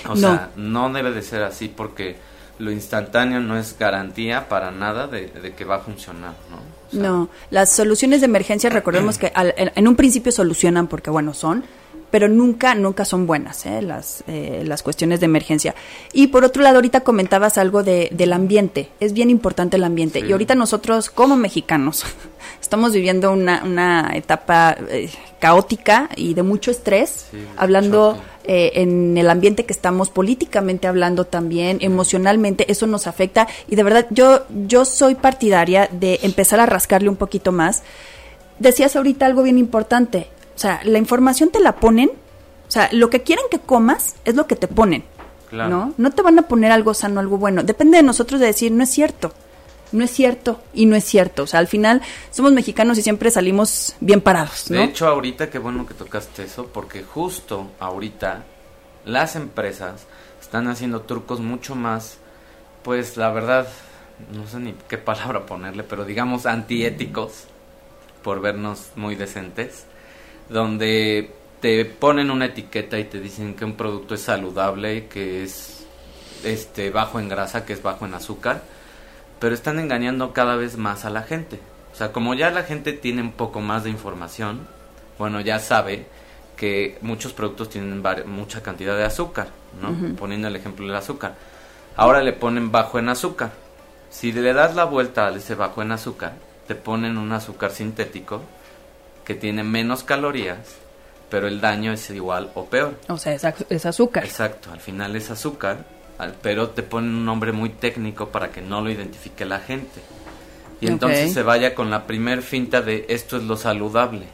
O sea, no debe de ser así porque lo instantáneo no es garantía para nada de, que va a funcionar, ¿no? no, las soluciones de emergencia, recordemos que en un principio solucionan porque, bueno, son, pero nunca, nunca son buenas ¿eh? las, eh, las cuestiones de emergencia. Y por otro lado, ahorita comentabas algo de, del ambiente, es bien importante el ambiente. Y ahorita nosotros, como mexicanos, estamos viviendo una, una etapa eh, caótica y de mucho estrés, hablando eh, en el ambiente que estamos, políticamente hablando también, emocionalmente, eso nos afecta. Y de verdad, yo, yo soy partidaria de empezar a rascarle un poquito más. Decías ahorita algo bien importante, o sea, la información te la ponen, o sea, lo que quieren que comas es lo que te ponen. ¿No? No te van a poner algo sano, algo bueno. Depende de nosotros de decir, no es cierto. No es cierto y no es cierto. O sea, al final somos mexicanos y siempre salimos bien parados. ¿no? De hecho, ahorita qué bueno que tocaste eso, porque justo ahorita las empresas están haciendo trucos mucho más, pues la verdad, no sé ni qué palabra ponerle, pero digamos antiéticos, por vernos muy decentes donde te ponen una etiqueta y te dicen que un producto es saludable, que es este bajo en grasa, que es bajo en azúcar, pero están engañando cada vez más a la gente. O sea, como ya la gente tiene un poco más de información, bueno, ya sabe que muchos productos tienen mucha cantidad de azúcar, ¿no? Poniendo el ejemplo del azúcar. Ahora le ponen bajo en azúcar. Si le das la vuelta a ese bajo en azúcar, te ponen un azúcar sintético que tiene menos calorías, pero el daño es igual o peor. O sea, es, azúcar. Exacto, al final es azúcar, pero te ponen un nombre muy técnico para que no lo identifique la gente. Y entonces se vaya con la primer finta de esto es lo saludable,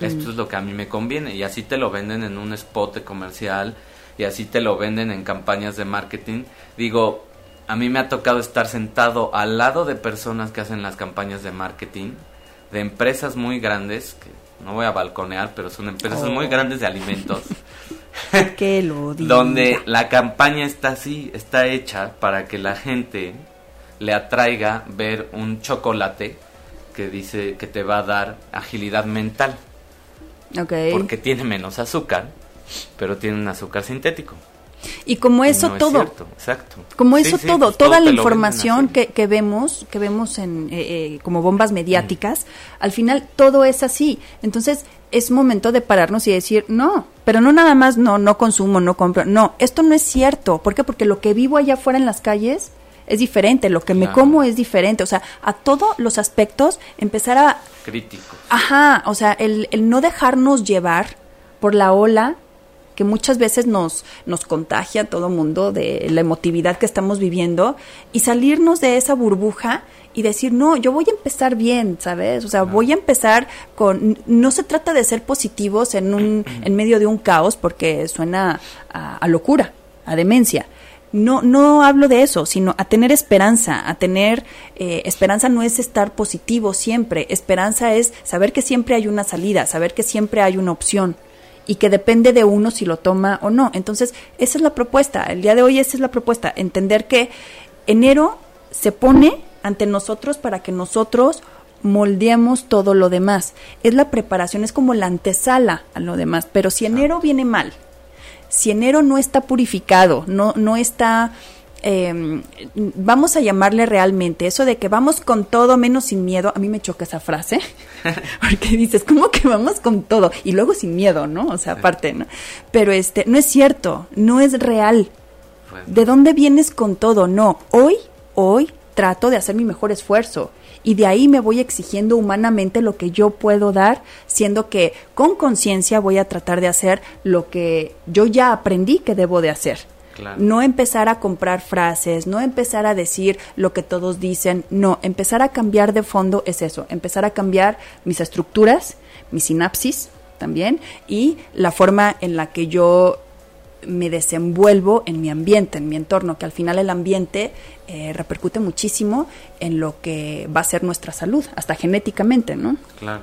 esto es lo que a mí me conviene. Y así te lo venden en un spot comercial y así te lo venden en campañas de marketing. Digo, a mí me ha tocado estar sentado al lado de personas que hacen las campañas de marketing de empresas muy grandes, que no voy a balconear, pero son empresas muy oh. grandes de alimentos. que lo donde la campaña está así, está hecha para que la gente le atraiga ver un chocolate que dice que te va a dar agilidad mental. Okay. Porque tiene menos azúcar, pero tiene un azúcar sintético. Y como eso todo, exacto. como eso todo, pues toda la información que, que, vemos, que vemos en eh, eh, como bombas mediáticas, al final todo es así. Entonces es momento de pararnos y decir no, pero no nada más no, no consumo, no compro, no, esto no es cierto. ¿Por qué? Porque lo que vivo allá afuera en las calles es diferente, lo que me como es diferente, o sea, a todos los aspectos empezar a crítico. Ajá, o sea, el, el no dejarnos llevar por la ola que muchas veces nos, nos contagia a todo mundo de la emotividad que estamos viviendo y salirnos de esa burbuja y decir, no, yo voy a empezar bien, ¿sabes? O sea, voy a empezar con, no se trata de ser positivos en, un, en medio de un caos porque suena a, locura, a demencia. No, no hablo de eso, sino a tener esperanza, a tener eh, esperanza no es estar positivo siempre, esperanza es saber que siempre hay una salida, saber que siempre hay una opción y que depende de uno si lo toma o no. Entonces, esa es la propuesta. El día de hoy esa es la propuesta. Entender que enero se pone ante nosotros para que nosotros moldeemos todo lo demás. Es la preparación, es como la antesala a lo demás. Pero si enero viene mal, si enero no está purificado, no, no está eh, vamos a llamarle realmente eso de que vamos con todo menos sin miedo, a mí me choca esa frase, porque dices, ¿cómo que vamos con todo? Y luego sin miedo, ¿no? O sea, aparte, ¿no? Pero este, no es cierto, no es real. ¿De dónde vienes con todo? No, hoy, hoy trato de hacer mi mejor esfuerzo y de ahí me voy exigiendo humanamente lo que yo puedo dar, siendo que con conciencia voy a tratar de hacer lo que yo ya aprendí que debo de hacer. No empezar a comprar frases, no empezar a decir lo que todos dicen, no, empezar a cambiar de fondo es eso, empezar a cambiar mis estructuras, mi sinapsis también y la forma en la que yo me desenvuelvo en mi ambiente, en mi entorno, que al final el ambiente eh, repercute muchísimo en lo que va a ser nuestra salud, hasta genéticamente, ¿no? Claro.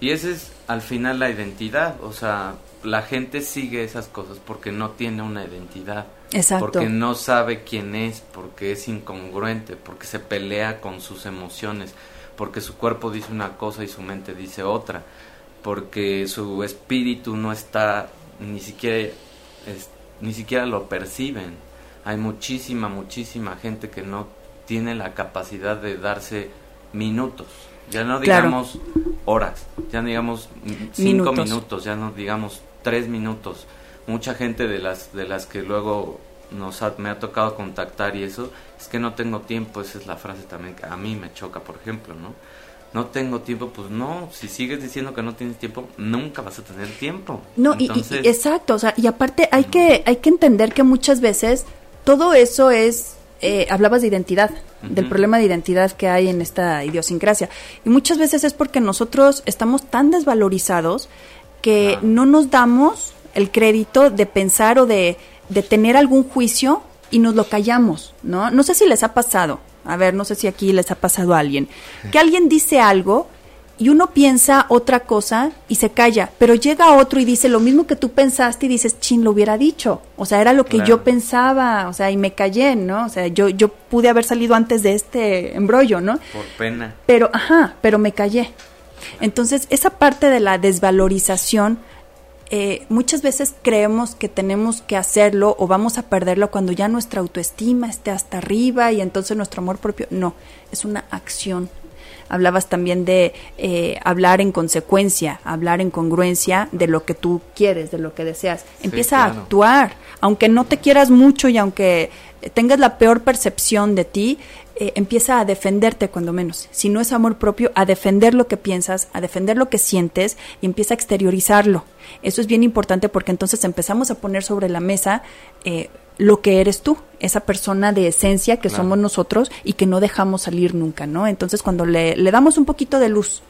Y esa es al final la identidad, o sea, la gente sigue esas cosas porque no tiene una identidad. Exacto. Porque no sabe quién es, porque es incongruente, porque se pelea con sus emociones, porque su cuerpo dice una cosa y su mente dice otra, porque su espíritu no está ni siquiera ni siquiera lo perciben. Hay muchísima muchísima gente que no tiene la capacidad de darse minutos ya no digamos horas, ya no digamos cinco minutos. ya no digamos tres minutos. Mucha gente de las, de las que luego nos me ha tocado contactar y eso, es que no tengo tiempo, esa es la frase también que a mí me choca, por ejemplo, ¿no? No tengo tiempo, pues no, si sigues diciendo que no tienes tiempo, nunca vas a tener tiempo. No, y, exacto, o sea, y aparte hay que, hay que entender que muchas veces todo eso es, eh, hablabas de identidad, del problema de identidad que hay en esta idiosincrasia, y muchas veces es porque nosotros estamos tan desvalorizados que no nos damos el crédito de pensar o de, de tener algún juicio y nos lo callamos, ¿no? No sé si les ha pasado, a ver, no sé si aquí les ha pasado a alguien, que alguien dice algo y uno piensa otra cosa y se calla, pero llega otro y dice lo mismo que tú pensaste y dices, chin, lo hubiera dicho. O sea, era lo que yo pensaba, o sea, y me callé, ¿no? O sea, yo, yo pude haber salido antes de este embrollo, ¿no? Por pena. Pero, ajá, pero me callé. Entonces, esa parte de la desvalorización eh, muchas veces creemos que tenemos que hacerlo o vamos a perderlo cuando ya nuestra autoestima esté hasta arriba y entonces nuestro amor propio. No, es una acción. Hablabas también de eh, hablar en consecuencia, hablar en congruencia de lo que tú quieres, de lo que deseas. Empieza a actuar, aunque no te quieras mucho y aunque tengas la peor percepción de ti, eh, empieza a defenderte cuando menos. Si no es amor propio, a defender lo que piensas, a defender lo que sientes y empieza a exteriorizarlo. Eso es bien importante porque entonces empezamos a poner sobre la mesa eh, lo que eres tú, esa persona de esencia que somos nosotros y que no dejamos salir nunca, ¿no? Entonces cuando le, damos un poquito de luz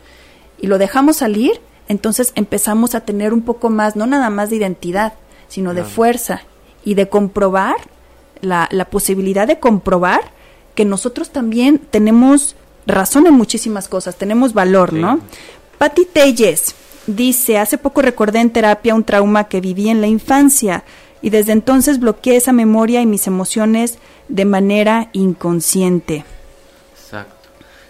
y lo dejamos salir, entonces empezamos a tener un poco más, no nada más de identidad, sino de fuerza y de comprobar, la, la posibilidad de comprobar que nosotros también tenemos razón en muchísimas cosas, tenemos valor, ¿no? Patti Telles dice, hace poco recordé en terapia un trauma que viví en la infancia y desde entonces bloqueé esa memoria y mis emociones de manera inconsciente. Exacto.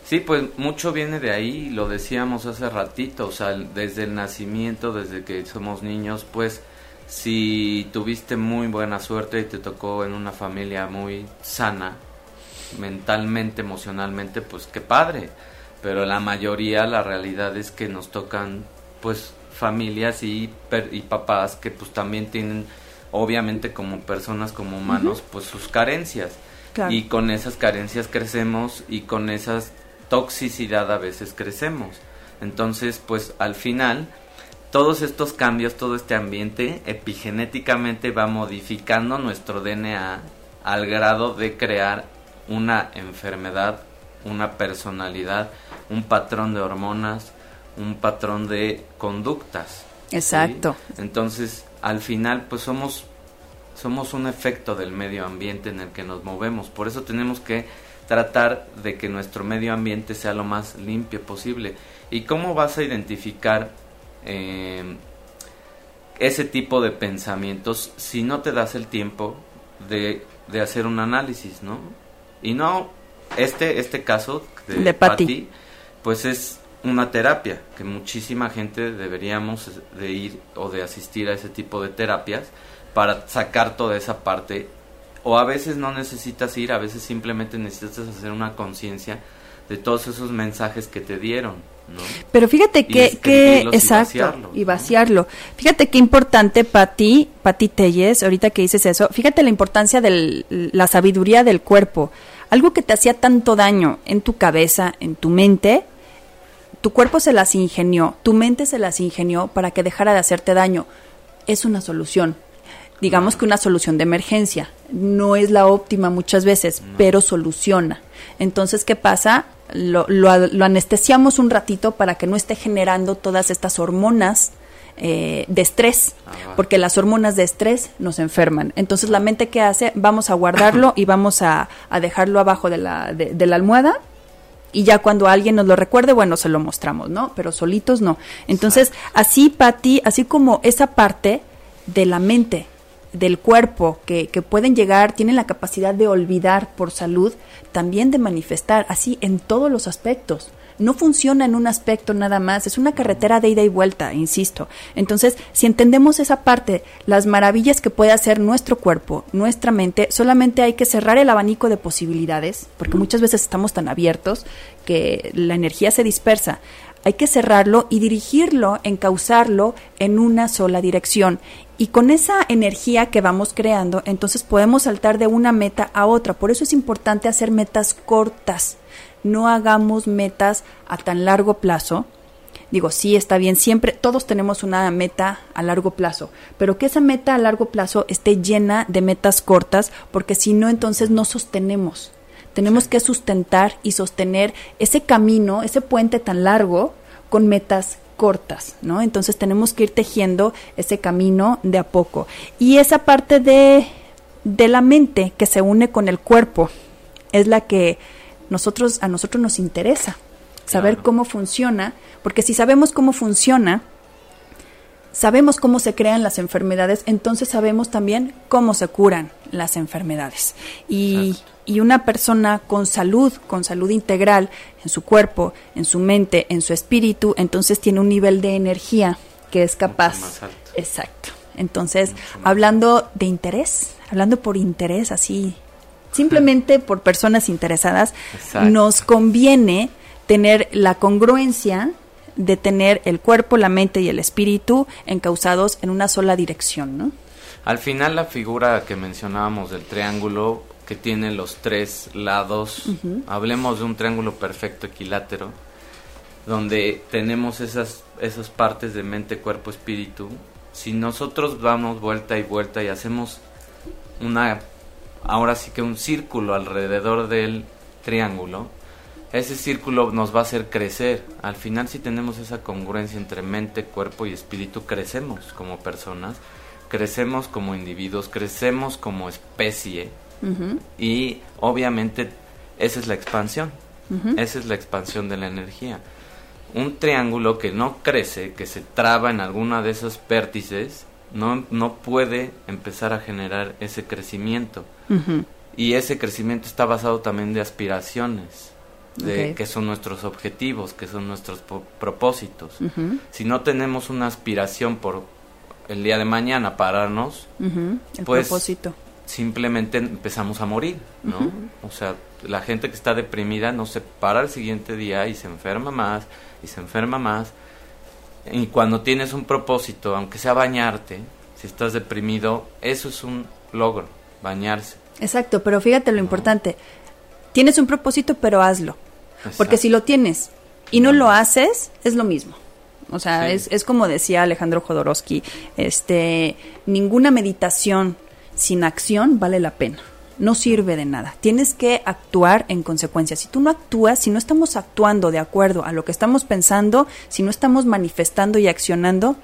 Sí, pues mucho viene de ahí, lo decíamos hace ratito, o sea, desde el nacimiento, desde que somos niños, pues si tuviste muy buena suerte y te tocó en una familia muy sana, mentalmente, emocionalmente, pues qué padre. Pero la mayoría, la realidad es que nos tocan, pues, familias y, y papás que pues también tienen, obviamente como personas, como humanos, pues sus carencias. Y con esas carencias crecemos y con esa toxicidad a veces crecemos. Entonces, pues al final, todos estos cambios, todo este ambiente epigenéticamente va modificando nuestro DNA al grado de crear una enfermedad, una personalidad, un patrón de hormonas, un patrón de conductas. Exacto. Entonces, al final, pues somos, somos un efecto del medio ambiente en el que nos movemos. Por eso tenemos que tratar de que nuestro medio ambiente sea lo más limpio posible. ¿Y cómo vas a identificar eh, ese tipo de pensamientos si no te das el tiempo de, de hacer un análisis, ¿no? Y no, este, este caso de, de pues es una terapia que muchísima gente deberíamos de ir o de asistir a ese tipo de terapias para sacar toda esa parte. O a veces no necesitas ir, a veces simplemente necesitas hacer una conciencia de todos esos mensajes que te dieron, ¿no? Pero fíjate que, que exacto, y vaciarlo, Fíjate qué importante para ti, Pati Telles, ahorita que dices eso, fíjate la importancia de la sabiduría del cuerpo algo que te hacía tanto daño en tu cabeza, en tu mente, tu cuerpo se las ingenió, tu mente se las ingenió para que dejara de hacerte daño. Es una solución. Digamos que una solución de emergencia. No es la óptima muchas veces, pero soluciona. Entonces, ¿qué pasa? Lo, lo, anestesiamos un ratito para que no esté generando todas estas hormonas eh, de estrés, ah, porque las hormonas de estrés nos enferman. Entonces la mente que hace, vamos a guardarlo y vamos a, dejarlo abajo de la, de, la almohada y ya cuando alguien nos lo recuerde, bueno, se lo mostramos, ¿no? Pero solitos no. Entonces, así, Patti, así como esa parte de la mente, del cuerpo, que, que pueden llegar, tienen la capacidad de olvidar por salud, también de manifestar, así en todos los aspectos no funciona en un aspecto nada más, es una carretera de ida y vuelta, insisto. Entonces, si entendemos esa parte, las maravillas que puede hacer nuestro cuerpo, nuestra mente, solamente hay que cerrar el abanico de posibilidades, porque muchas veces estamos tan abiertos que la energía se dispersa. hay que cerrarlo y dirigirlo, encauzarlo en una sola dirección. Y con esa energía que vamos creando, entonces podemos saltar de una meta a otra. Por eso es importante hacer metas cortas. No hagamos metas a tan largo plazo. Digo, sí, está bien, siempre todos tenemos una meta a largo plazo, pero que esa meta a largo plazo esté llena de metas cortas, porque si no, entonces no sostenemos. Tenemos que sustentar y sostener ese camino, ese puente tan largo con metas cortas, ¿no? Entonces tenemos que ir tejiendo ese camino de a poco. Y esa parte de, de la mente que se une con el cuerpo es la que nosotros, a nosotros nos interesa saber cómo funciona, porque si sabemos cómo funciona, sabemos cómo se crean las enfermedades, entonces sabemos también cómo se curan las enfermedades. Y, y, una persona con salud, con salud integral en su cuerpo, en su mente, en su espíritu, entonces tiene un nivel de energía que es capaz. Exacto. Entonces, hablando de interés, hablando por interés, así, simplemente por personas interesadas, nos conviene tener la congruencia de tener el cuerpo, la mente y el espíritu encausados en una sola dirección, ¿no? Al final la figura que mencionábamos del triángulo que tiene los tres lados, hablemos de un triángulo perfecto equilátero, donde tenemos esas, esas partes de mente, cuerpo, espíritu. Si nosotros vamos vuelta y vuelta y hacemos una, ahora sí que un círculo alrededor del triángulo, ese círculo nos va a hacer crecer. Al final si tenemos esa congruencia entre mente, cuerpo y espíritu, crecemos como personas, crecemos como individuos, crecemos como especie y obviamente esa es la expansión, esa es la expansión de la energía. Un triángulo que no crece, que se traba en alguna de esos vértices, no, no puede empezar a generar ese crecimiento. Y ese crecimiento está basado también de aspiraciones de que son nuestros objetivos, que son nuestros propósitos. Si no tenemos una aspiración por el día de mañana pararnos, el pues propósito. simplemente empezamos a morir, ¿no? O sea, la gente que está deprimida no se para el siguiente día y se enferma más y se enferma más. Y cuando tienes un propósito, aunque sea bañarte, si estás deprimido, eso es un logro, bañarse. Exacto, pero fíjate lo importante, Tienes un propósito, pero hazlo. Porque si lo tienes y no lo haces, es lo mismo. O sea, es, es como decía Alejandro Jodorowsky, este, ninguna meditación sin acción vale la pena. No sirve de nada. Tienes que actuar en consecuencia. Si tú no actúas, si no estamos actuando de acuerdo a lo que estamos pensando, si no estamos manifestando y accionando,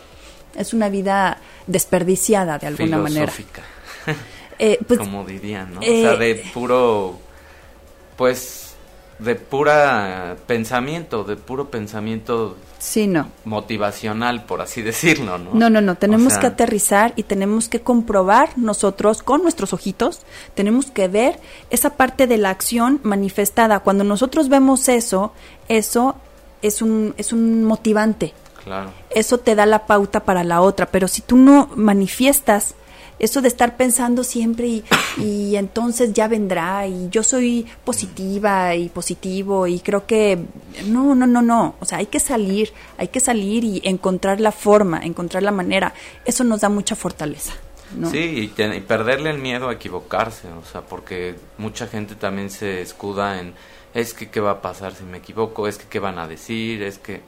es una vida desperdiciada de alguna manera. Eh, pues, como dirían, ¿no? o sea, de eh, puro pues de pura pensamiento, de puro pensamiento sí, no. motivacional, por así decirlo, ¿no? No, no, no, tenemos que aterrizar y tenemos que comprobar nosotros con nuestros ojitos, tenemos que ver esa parte de la acción manifestada. Cuando nosotros vemos eso, eso es un, es un motivante. Claro. Eso te da la pauta para la otra, pero si tú no manifiestas eso de estar pensando siempre y, entonces ya vendrá y yo soy positiva y positivo y creo que no, no, no, no, o sea, hay que salir, hay que salir y encontrar la forma, encontrar la manera, eso nos da mucha fortaleza. ¿no? Sí, y, y perderle el miedo a equivocarse, o sea, porque mucha gente también se escuda en, es que qué va a pasar si me equivoco, es que qué van a decir, es que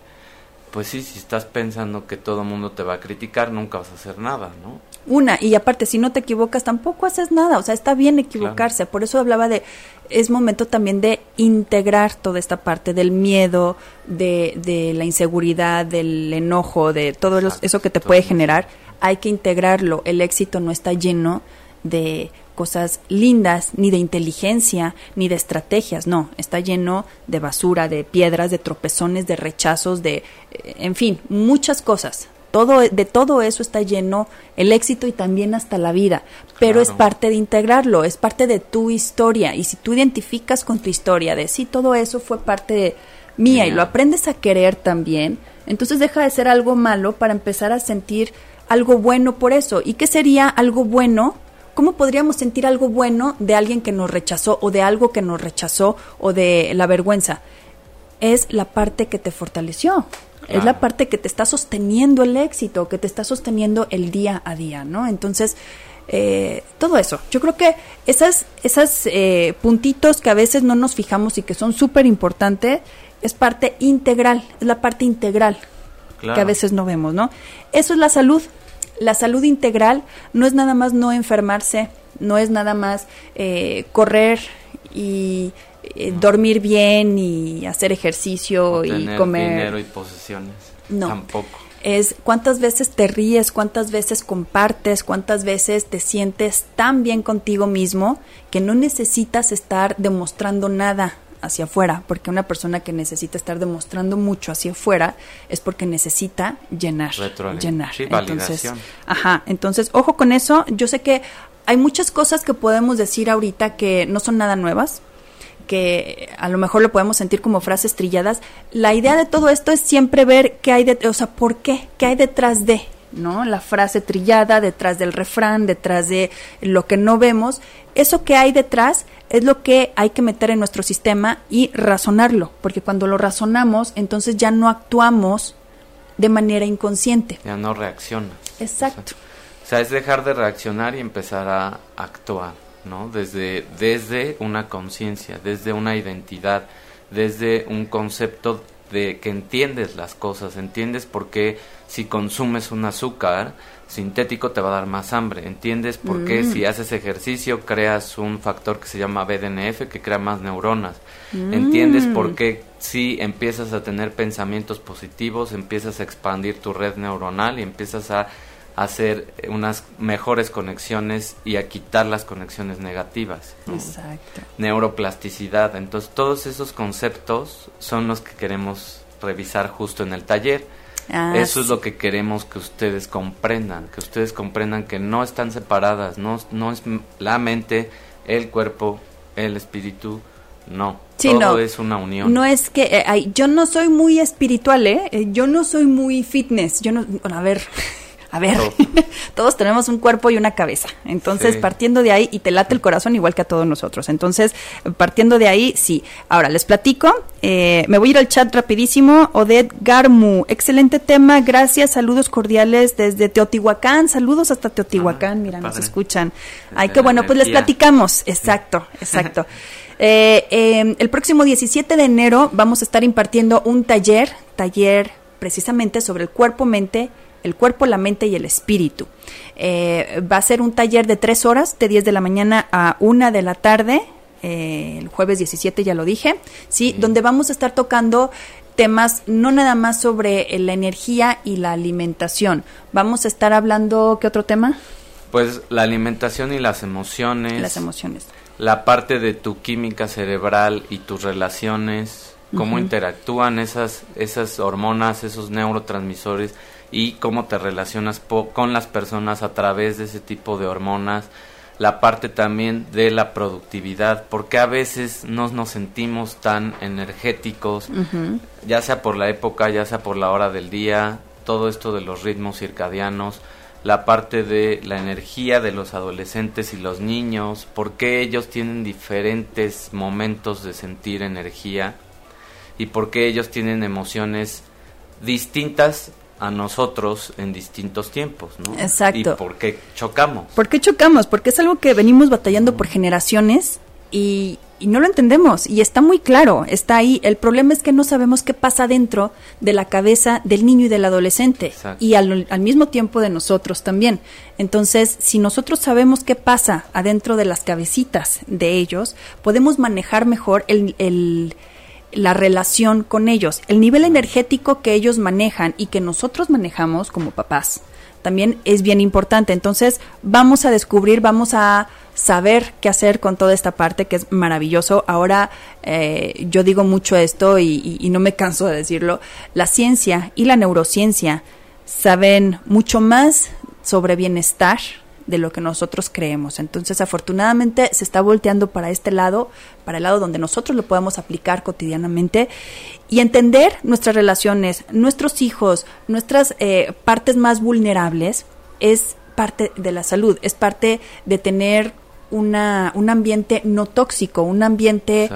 pues sí, si estás pensando que todo el mundo te va a criticar, nunca vas a hacer nada, ¿no? Una, y aparte, si no te equivocas, tampoco haces nada, o sea, está bien equivocarse, por eso hablaba de, es momento también de integrar toda esta parte del miedo, de, de la inseguridad, del enojo, de todo eso que te puede generar, hay que integrarlo, el éxito no está lleno de cosas lindas, ni de inteligencia, ni de estrategias, no, está lleno de basura, de piedras, de tropezones, de rechazos, de, eh, en fin, muchas cosas. Todo, de todo eso está lleno el éxito y también hasta la vida, pero es parte de integrarlo, es parte de tu historia y si tú identificas con tu historia de sí, todo eso fue parte mía y lo aprendes a querer también, entonces deja de ser algo malo para empezar a sentir algo bueno por eso. ¿Y qué sería algo bueno? ¿Cómo podríamos sentir algo bueno de alguien que nos rechazó o de algo que nos rechazó o de la vergüenza? es la parte que te fortaleció. Es la parte que te está sosteniendo el éxito, que te está sosteniendo el día a día, ¿no? Entonces, eh, todo eso. Yo creo que esas, esas eh, puntitos que a veces no nos fijamos y que son súper importantes, es parte integral, es la parte integral que a veces no vemos, ¿no? Eso es la salud. La salud integral no es nada más no enfermarse, no es nada más eh, correr y dormir bien y hacer ejercicio y comer dinero y posesiones. No. Tampoco es cuántas veces te ríes, cuántas veces compartes, cuántas veces te sientes tan bien contigo mismo que no necesitas estar demostrando nada hacia afuera, porque una persona que necesita estar demostrando mucho hacia afuera es porque necesita llenar, llenar. entonces, ajá, entonces ojo con eso. Yo sé que hay muchas cosas que podemos decir ahorita que no son nada nuevas, que a lo mejor lo podemos sentir como frases trilladas, la idea de todo esto es siempre ver qué hay de, o sea, ¿por qué? ¿Qué hay detrás de? ¿no? La frase trillada, detrás del refrán, detrás de lo que no vemos, eso que hay detrás es lo que hay que meter en nuestro sistema y razonarlo, porque cuando lo razonamos, entonces ya no actuamos de manera inconsciente. Ya no reaccionas. Exacto. o sea, es dejar de reaccionar y empezar a actuar. ¿No? Desde, desde una conciencia, desde una identidad, desde un concepto de que entiendes las cosas, entiendes por qué si consumes un azúcar sintético te va a dar más hambre, entiendes por qué mm. si haces ejercicio creas un factor que se llama BDNF que crea más neuronas, mm. entiendes por qué si empiezas a tener pensamientos positivos, empiezas a expandir tu red neuronal y empiezas a hacer unas mejores conexiones y a quitar las conexiones negativas. Exacto. Neuroplasticidad. Entonces, todos esos conceptos son los que queremos revisar justo en el taller. Ah, Eso es lo que queremos que ustedes comprendan, que ustedes comprendan que no están separadas, no, no es la mente, el cuerpo, el espíritu, no. todo es una unión. No es que eh, yo no soy muy espiritual, ¿eh? ¿eh? Yo no soy muy fitness. Yo no, a ver, a ver, todos tenemos un cuerpo y una cabeza. Entonces, partiendo de ahí, y te late el corazón igual que a todos nosotros. Entonces, partiendo de ahí, sí. Ahora, les platico. Eh, me voy a ir al chat rapidísimo. Odette Garmu, excelente tema. Gracias, saludos cordiales desde Teotihuacán. Saludos hasta Teotihuacán. Ah, Mira, nos escuchan. Ay, qué bueno, pues les platicamos. Exacto, exacto. Eh, em, el próximo 17 de enero vamos a estar impartiendo un taller, taller precisamente sobre el cuerpo-mente el cuerpo, la mente y el espíritu. Eh, va a ser un taller de tres horas, de 10 de la mañana a 1 de la tarde, eh, el jueves 17 ya lo dije, ¿sí? Donde vamos a estar tocando temas no nada más sobre la energía y la alimentación. Vamos a estar hablando, ¿qué otro tema? Pues la alimentación y las emociones. Las emociones. La parte de tu química cerebral y tus relaciones, cómo interactúan esas, esas hormonas, esos neurotransmisores y cómo te relacionas con las personas a través de ese tipo de hormonas, la parte también de la productividad, porque a veces no nos sentimos tan energéticos, ya sea por la época, ya sea por la hora del día, todo esto de los ritmos circadianos, la parte de la energía de los adolescentes y los niños, porque ellos tienen diferentes momentos de sentir energía y porque ellos tienen emociones distintas a nosotros en distintos tiempos, ¿no? Exacto. ¿Y por qué chocamos? ¿Por qué chocamos? Porque es algo que venimos batallando por generaciones y, no lo entendemos y está muy claro, está ahí. El problema es que no sabemos qué pasa dentro de la cabeza del niño y del adolescente y al, al, mismo tiempo de nosotros también. Entonces, si nosotros sabemos qué pasa adentro de las cabecitas de ellos, podemos manejar mejor el, el la relación con ellos, el nivel energético que ellos manejan y que nosotros manejamos como papás. También es bien importante. Entonces, vamos a descubrir, vamos a saber qué hacer con toda esta parte que es maravilloso. Ahora, eh, yo digo mucho esto y, y no me canso de decirlo. La ciencia y la neurociencia saben mucho más sobre bienestar, de lo que nosotros creemos. Entonces, afortunadamente, se está volteando para este lado, para el lado donde nosotros lo podemos aplicar cotidianamente y entender nuestras relaciones, nuestros hijos, nuestras eh, partes más vulnerables, es parte de la salud, es parte de tener una, un ambiente no tóxico, un ambiente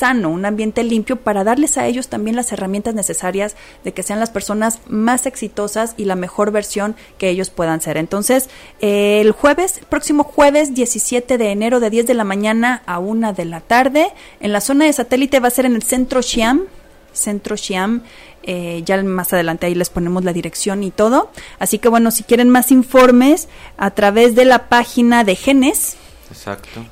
sano, un ambiente limpio para darles a ellos también las herramientas necesarias de que sean las personas más exitosas y la mejor versión que ellos puedan ser. Entonces, eh, el jueves, próximo jueves 17 de enero de 10 de la mañana a 1 de la tarde, en la zona de satélite va a ser en el centro Xiam, centro Xiam eh, ya más adelante ahí les ponemos la dirección y todo. Así que bueno, si quieren más informes a través de la página de Genes.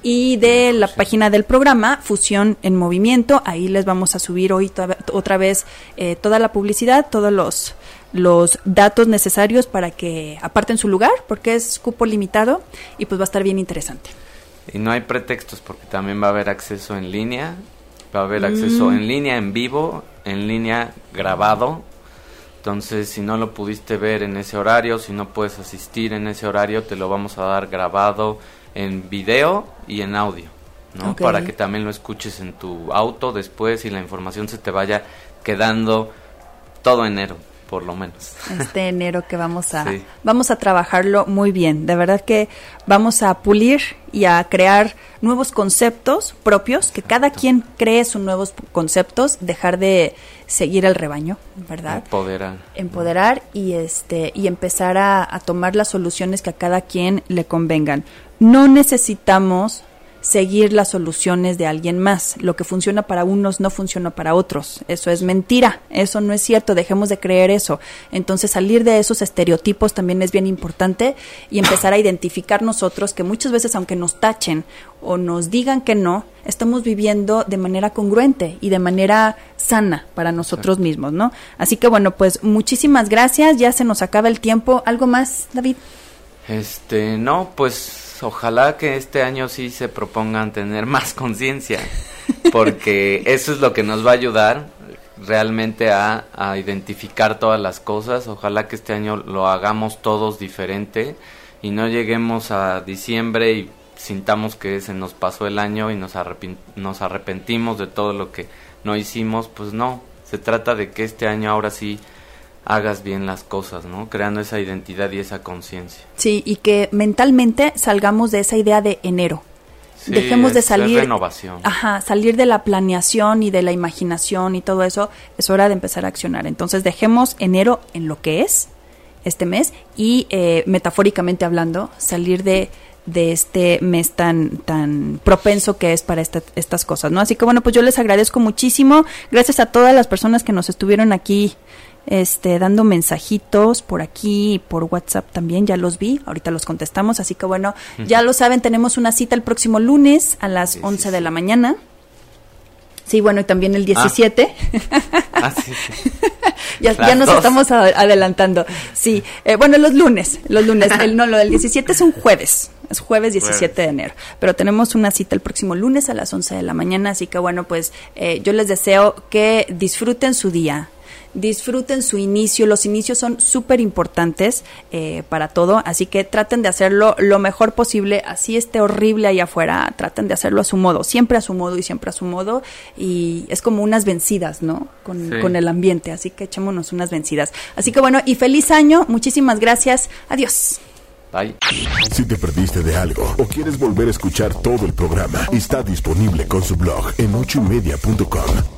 Y de la página del programa Fusión en Movimiento, ahí les vamos a subir hoy otra vez eh, toda la publicidad, todos los, los datos necesarios para que aparten su lugar, porque es cupo limitado y pues va a estar bien interesante. Y no hay pretextos porque también va a haber acceso en línea, va a haber acceso mm. en línea, en vivo, en línea grabado. Entonces, si no lo pudiste ver en ese horario, si no puedes asistir en ese horario, te lo vamos a dar grabado en video y en audio, ¿no? Para que también lo escuches en tu auto después y la información se te vaya quedando todo enero por lo menos. Este enero que vamos a vamos a trabajarlo muy bien. De verdad que vamos a pulir y a crear nuevos conceptos propios, que cada quien cree sus nuevos conceptos, dejar de seguir el rebaño, ¿verdad? Empoderar. Empoderar y este y empezar a, a tomar las soluciones que a cada quien le convengan. No necesitamos seguir las soluciones de alguien más. Lo que funciona para unos no funciona para otros. Eso es mentira, eso no es cierto, dejemos de creer eso. Entonces salir de esos estereotipos también es bien importante y empezar a identificar nosotros que muchas veces aunque nos tachen o nos digan que no, estamos viviendo de manera congruente y de manera sana para nosotros mismos, ¿no? Así que bueno, pues muchísimas gracias, ya se nos acaba el tiempo. ¿Algo más, David? Este, no, pues ojalá que este año sí se propongan tener más conciencia, porque eso es lo que nos va a ayudar realmente a, identificar todas las cosas. Ojalá que este año lo hagamos todos diferente y no lleguemos a diciembre y sintamos que se nos pasó el año y nos, nos arrepentimos de todo lo que no hicimos. Pues no, se trata de que este año ahora sí hagas bien las cosas, ¿no? Creando esa identidad y esa conciencia. Sí, y que mentalmente salgamos de esa idea de enero. Dejemos de salir. renovación. Ajá, salir de la planeación y de la imaginación y todo eso. Es hora de empezar a accionar. Entonces, dejemos enero en lo que es este mes y, eh, metafóricamente hablando, salir de de este mes tan tan propenso que es para estas cosas, ¿no? Así que bueno, pues yo les agradezco muchísimo. Gracias a todas las personas que nos estuvieron aquí este, dando mensajitos por aquí, por WhatsApp también, ya los vi, ahorita los contestamos, así que bueno, ya lo saben, tenemos una cita el próximo lunes a las 11 de la mañana. Sí, bueno, y también el 17. Ah. ah ya, ya, nos estamos adelantando. Sí, eh, bueno, los lunes, los lunes. El, no, lo del 17 es un jueves. Es jueves 17 de enero. Pero tenemos una cita el próximo lunes a las 11 de la mañana. Así que bueno, pues eh, yo les deseo que disfruten su día, disfruten su inicio. Los inicios son súper importantes eh, para todo, así que traten de hacerlo lo mejor posible. Así esté horrible allá afuera, traten de hacerlo a su modo, siempre a su modo y siempre a su modo. Y es como unas vencidas, ¿no? Con, con el ambiente, así que echémonos unas vencidas. Así que bueno, y feliz año, muchísimas gracias. Adiós. Bye. Si te perdiste de algo o quieres volver a escuchar todo el programa, está disponible con su blog en ochoymedia.com